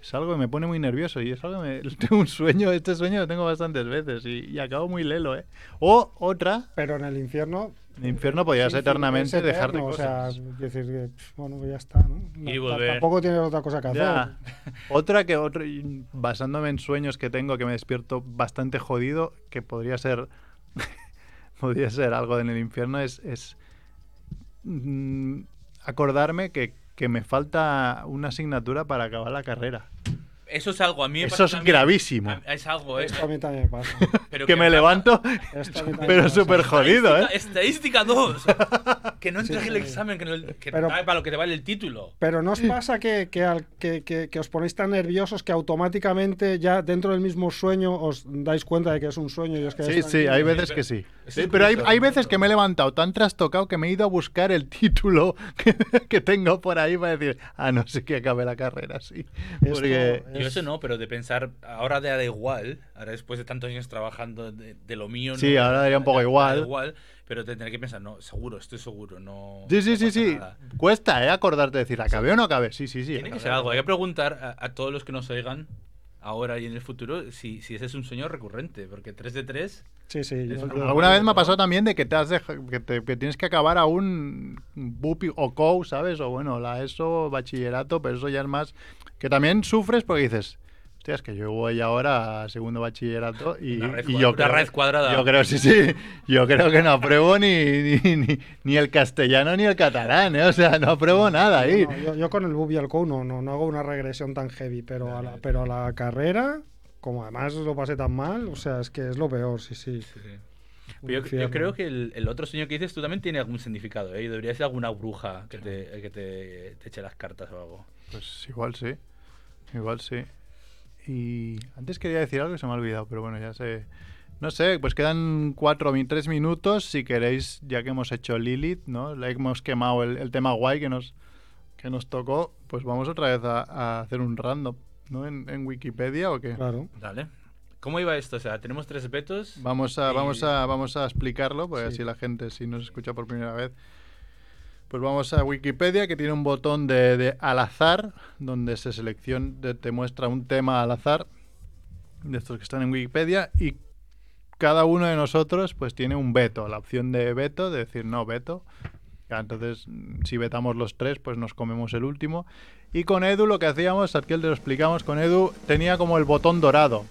es algo que me pone muy nervioso y es algo que me, tengo un sueño, este sueño lo tengo bastantes veces y, y acabo muy lelo, ¿eh? O otra, Pero en el infierno... el infierno podías sí, eternamente eterno, O sea, cosas. es decir, que, bueno, pues ya está, ¿no? Y volver. Tampoco tienes otra cosa que hacer. Ya. Otra que otro, basándome en sueños que tengo que me despierto bastante jodido, que podría ser podría ser algo en el infierno, es, es mm, acordarme que, que me falta una asignatura para acabar la carrera. Eso es algo, a mí me Eso pasa es gravísimo. A- Es algo, eh, Esto a mí también me pasa. pero Que me levanto, Esto pero súper jodido, ¿eh? Estadística 2. que no Sí, entres el sí. examen, que, no, que Pero- para lo que te vale el título. Pero ¿no os pasa que, que, al- que- que- que os ponéis tan nerviosos que automáticamente ya dentro del mismo sueño os dais cuenta de que es un sueño y os quedáis Sí, sí, hay Sí, veces pero- que sí. Sí, pero hay, hay veces que me he levantado tan trastocado que me he ido a buscar el título que, que tengo por ahí para decir, ah, no sé que acabe la carrera, sí. Esto Porque Yo es- eso no, pero de pensar, ahora da igual, ahora después de tantos años trabajando de, de lo mío. Sí, no, ahora daría un poco da igual. igual, pero tendré que pensar, no, seguro, estoy seguro, no. Sí, sí, no sí, sí. nada. Cuesta, ¿eh? Acordarte de decir, ¿acabé o no acabé? Sí, sí, sí. Tiene que acabé. ser algo. Hay que preguntar a, a todos los que nos oigan ahora y en el futuro si, si ese es un sueño recurrente, porque 3 de 3. Sí, sí. yo- yo- Alguna vez me ha pasado también de que te has deja- que, te- que tienes que acabar a un BUPI o COU, ¿sabes? O bueno, la ESO, bachillerato, pero eso ya es más... Que también sufres porque dices, hostia, es que yo voy ahora a segundo bachillerato y, Una raíz y yo una creo... raíz cuadrada. Yo creo, sí, sí. Yo creo que no apruebo ni, ni, ni, ni el castellano ni el catalán, ¿eh? O sea, no apruebo nada ahí. no, yo, yo con el BUB y el no, no, no hago una regresión tan heavy, pero a la, pero a la carrera, como además lo pasé tan mal, o sea, es que es lo peor, sí, sí. un Yo, creo que el, el otro sueño que dices tú también tiene algún significado, ¿eh? Y Debería ser alguna bruja que te, que te, te eche las cartas o algo. Pues igual sí. Igual sí. Y antes quería decir algo que se me ha olvidado, pero bueno, ya sé. No sé, pues quedan cuatro, tres minutos. Si queréis, ya que hemos hecho Lilith, ¿no? Le hemos quemado el, el tema guay que nos, que nos tocó, pues vamos otra vez a, a hacer un random, ¿no? En, en Wikipedia o qué. Claro. Dale. ¿Cómo iba esto? O sea, tenemos tres vetos. Vamos a, Y- vamos a, vamos a explicarlo, porque Sí. así la gente, si nos escucha por primera vez, pues vamos a Wikipedia, que tiene un botón de, de al azar, donde se selecciona, te muestra un tema al azar, de estos que están en Wikipedia, y cada uno de nosotros pues tiene un veto, la opción de veto, de decir no veto. Entonces, si vetamos los tres, pues nos comemos el último. Y con Edu lo que hacíamos, aquí te lo explicamos, con Edu tenía como el botón dorado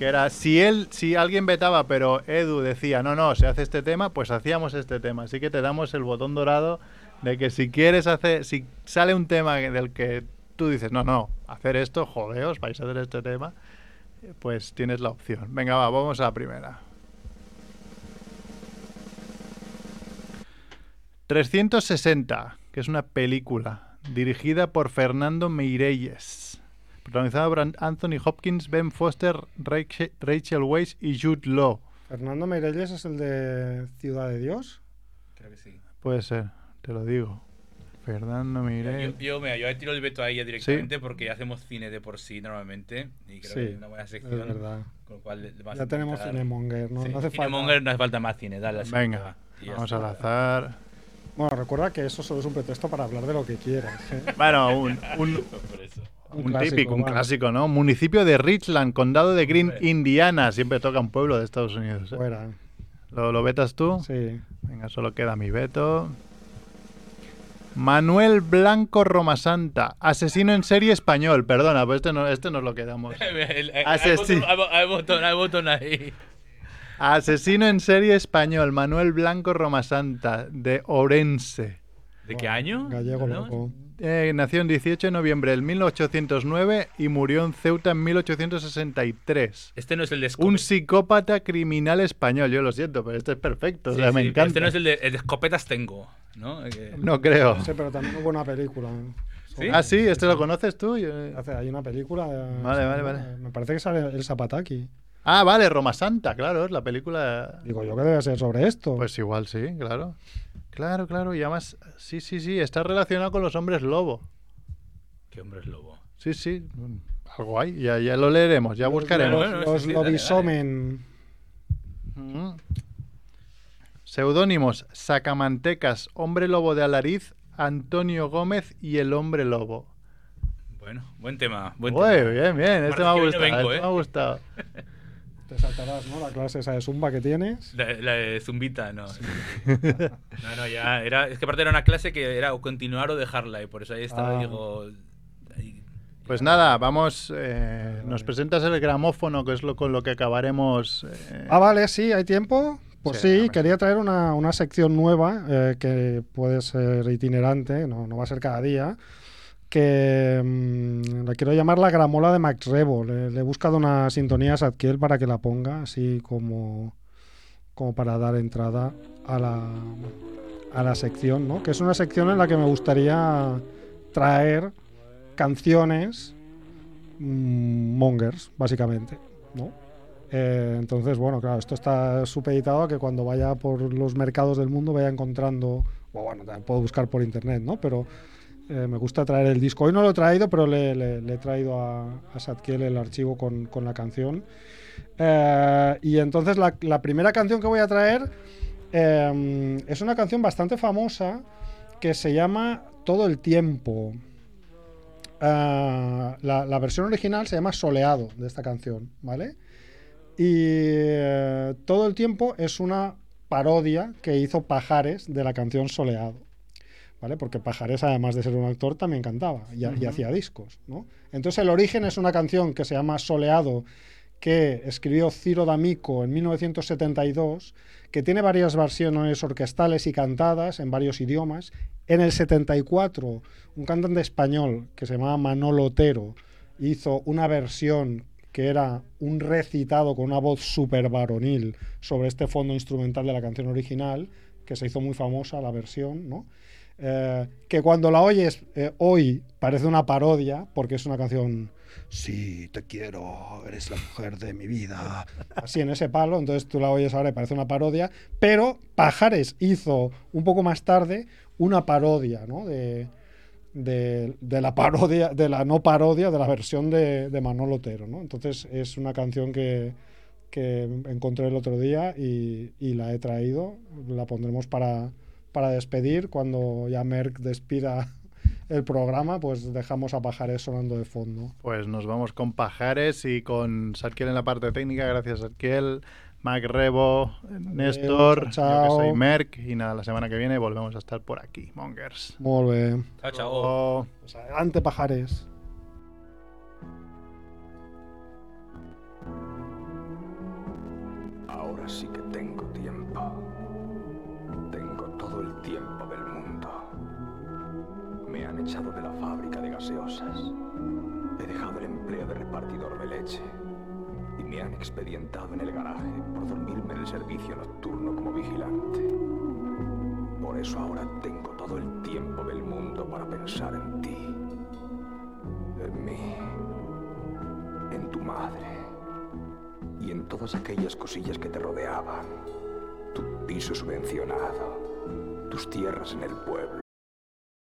que era si él, si alguien vetaba, pero Edu decía, no, no, se hace este tema, pues hacíamos este tema. Así que te damos el botón dorado de que si quieres hacer, si sale un tema del que tú dices, no, no, hacer esto, jodeos, vais a hacer este tema, pues tienes la opción. Venga, va, vamos a la primera. 360, que es una película dirigida por Fernando Meirelles, protagonizada por An- Anthony Hopkins, Ben Foster, Rachel, Weisz y Jude Law. Fernando Meirelles es el de Ciudad de Dios. Creo que sí. Puede ser, te lo digo. Fernando Yo, Meirelles. yo, mira, yo tiro el veto a ella directamente porque hacemos cine de por sí normalmente. Y creo Sí, que es una buena Es sección. verdad. Con lo cual Ya a tenemos Cinemonger, no, Sí, no hace falta. Cinemonger no hace falta más cine, dale. así, Venga, vamos está. al azar. Bueno, recuerda que eso solo es un pretexto para hablar de lo que quieras. ¿eh? Bueno, un, un. Un un clásico, típico, un clásico, ¿no? Municipio de Richland, condado de Green, Hombre. Indiana. Siempre toca un pueblo de Estados Unidos. ¿eh? Fuera. ¿Lo, lo vetas tú? Sí. Venga, solo queda mi veto. Manuel Blanco Romasanta, asesino en serie español. Perdona, pues este no, este nos lo quedamos. Asesino. botón- Hay bo- hay botón, hay botón ahí. Asesino en serie español, Manuel Blanco Romasanta, de Orense. ¿De qué año? Gallego loco. Eh, nació el 18 de noviembre del 1809 y murió en Ceuta en 1863. Este no es el de Un escopeta. psicópata criminal español. Yo lo siento, pero este es perfecto. o Sí, me encanta. Este no es el de, el de escopetas tengo, ¿no? Eh, que- No creo. Sí, pero también hubo una película. ¿eh? ¿Sí? Ah, sí, este lo conoces tú. Hay una película. Vale, vale, ¿no? vale. Me parece que sale el Zapataki. Ah, vale, Roma Santa, claro, es la película. Digo yo que debe ser sobre esto. Pues igual sí, claro. Claro, claro, y además, sí, sí, sí, está relacionado con los hombres lobo. ¿Qué hombre es lobo? Sí, sí, mm, algo hay, ya, ya lo leeremos, ya Los- buscaremos. Los sí, sí, dale, lobisomen. Mm. Seudónimos: Sacamantecas, Hombre Lobo de Alariz, Antonio Gómez y El Hombre Lobo. Bueno, buen tema. Buen Uy, tema. bien, bien, este me ha gustado, vengo, este ¿eh? me ha gustado. Te saltarás, ¿no? La clase esa de Zumba que tienes. La, la de Zumbita, no. No, no, ya era. Es que aparte era una clase que era o continuar o dejarla, y por eso ahí estaba, Ah. digo. ahí- Pues nada, vamos, eh, nos presentas el gramófono, que es lo con lo que acabaremos. eh, Ah, vale, sí, hay tiempo. Pues Sí, quería traer una, una sección nueva eh, que puede ser itinerante, no, no va a ser cada día, que mm, la quiero llamar la gramola de Max Rebo. Le, le he buscado una sintonía a Sadkiel para que la ponga, así como, como para dar entrada a la, a la sección, ¿no? Que es una sección en la que me gustaría traer canciones mm, mongers, básicamente, ¿no? Eh, entonces, bueno, claro, esto está supeditado a que cuando vaya por los mercados del mundo vaya encontrando, bueno, también puedo buscar por internet, ¿no? Pero eh, me gusta traer el disco. Hoy no lo he traído, pero le, he traído a, a Satkiel el archivo con, la canción. Eh, y entonces la, primera canción que voy a traer eh, es una canción bastante famosa que se llama Todo el tiempo. La, la versión original se llama Soleado de esta canción, ¿vale? Y todo el tiempo es una parodia que hizo Pajares de la canción Soleado, ¿vale? Porque Pajares, además de ser un actor, también cantaba y, ha- y Ujú. hacía discos, ¿no? Entonces el origen es una canción que se llama Soleado, que escribió Ciro D'Amico en 1972, que tiene varias versiones orquestales y cantadas en varios idiomas. En el 74, un cantante español que se llamaba Manolo Otero hizo una versión que era un recitado con una voz súper varonil sobre este fondo instrumental de la canción original, que se hizo muy famosa la versión, ¿no? Eh, que cuando la oyes eh, hoy parece una parodia, porque es una canción, sí, te quiero, eres la mujer de mi vida, así en ese palo, entonces tú la oyes ahora y parece una parodia, pero Pajares hizo un poco más tarde una parodia, ¿no? De, de, la parodia, de la no parodia, de la versión de, de Manolo Otero, ¿no? Entonces es una canción que, que encontré el otro día y, y la he traído, la pondremos para, para despedir, cuando ya Merck despida el programa, pues dejamos a Pajares sonando de fondo. Pues nos vamos con Pajares y con Sarkiel en la parte técnica. Gracias, Sarkiel. Mac Rebo, Néstor, yo chao. que soy Merck. Y nada, la semana que viene volvemos a estar por aquí, Mongers. Muy bien. Chao, chao. Luego. Pues adelante, Pajares. Ahora sí que tengo tiempo. El tiempo del mundo. Me han echado de la fábrica de gaseosas. He dejado el empleo de repartidor de leche. Y me han expedientado en el garaje por dormirme en el servicio nocturno como vigilante. Por eso ahora tengo todo el tiempo del mundo para pensar en ti. En mí. En tu madre y en todas aquellas cosillas que te rodeaban. Tu piso subvencionado, tus tierras en el pueblo,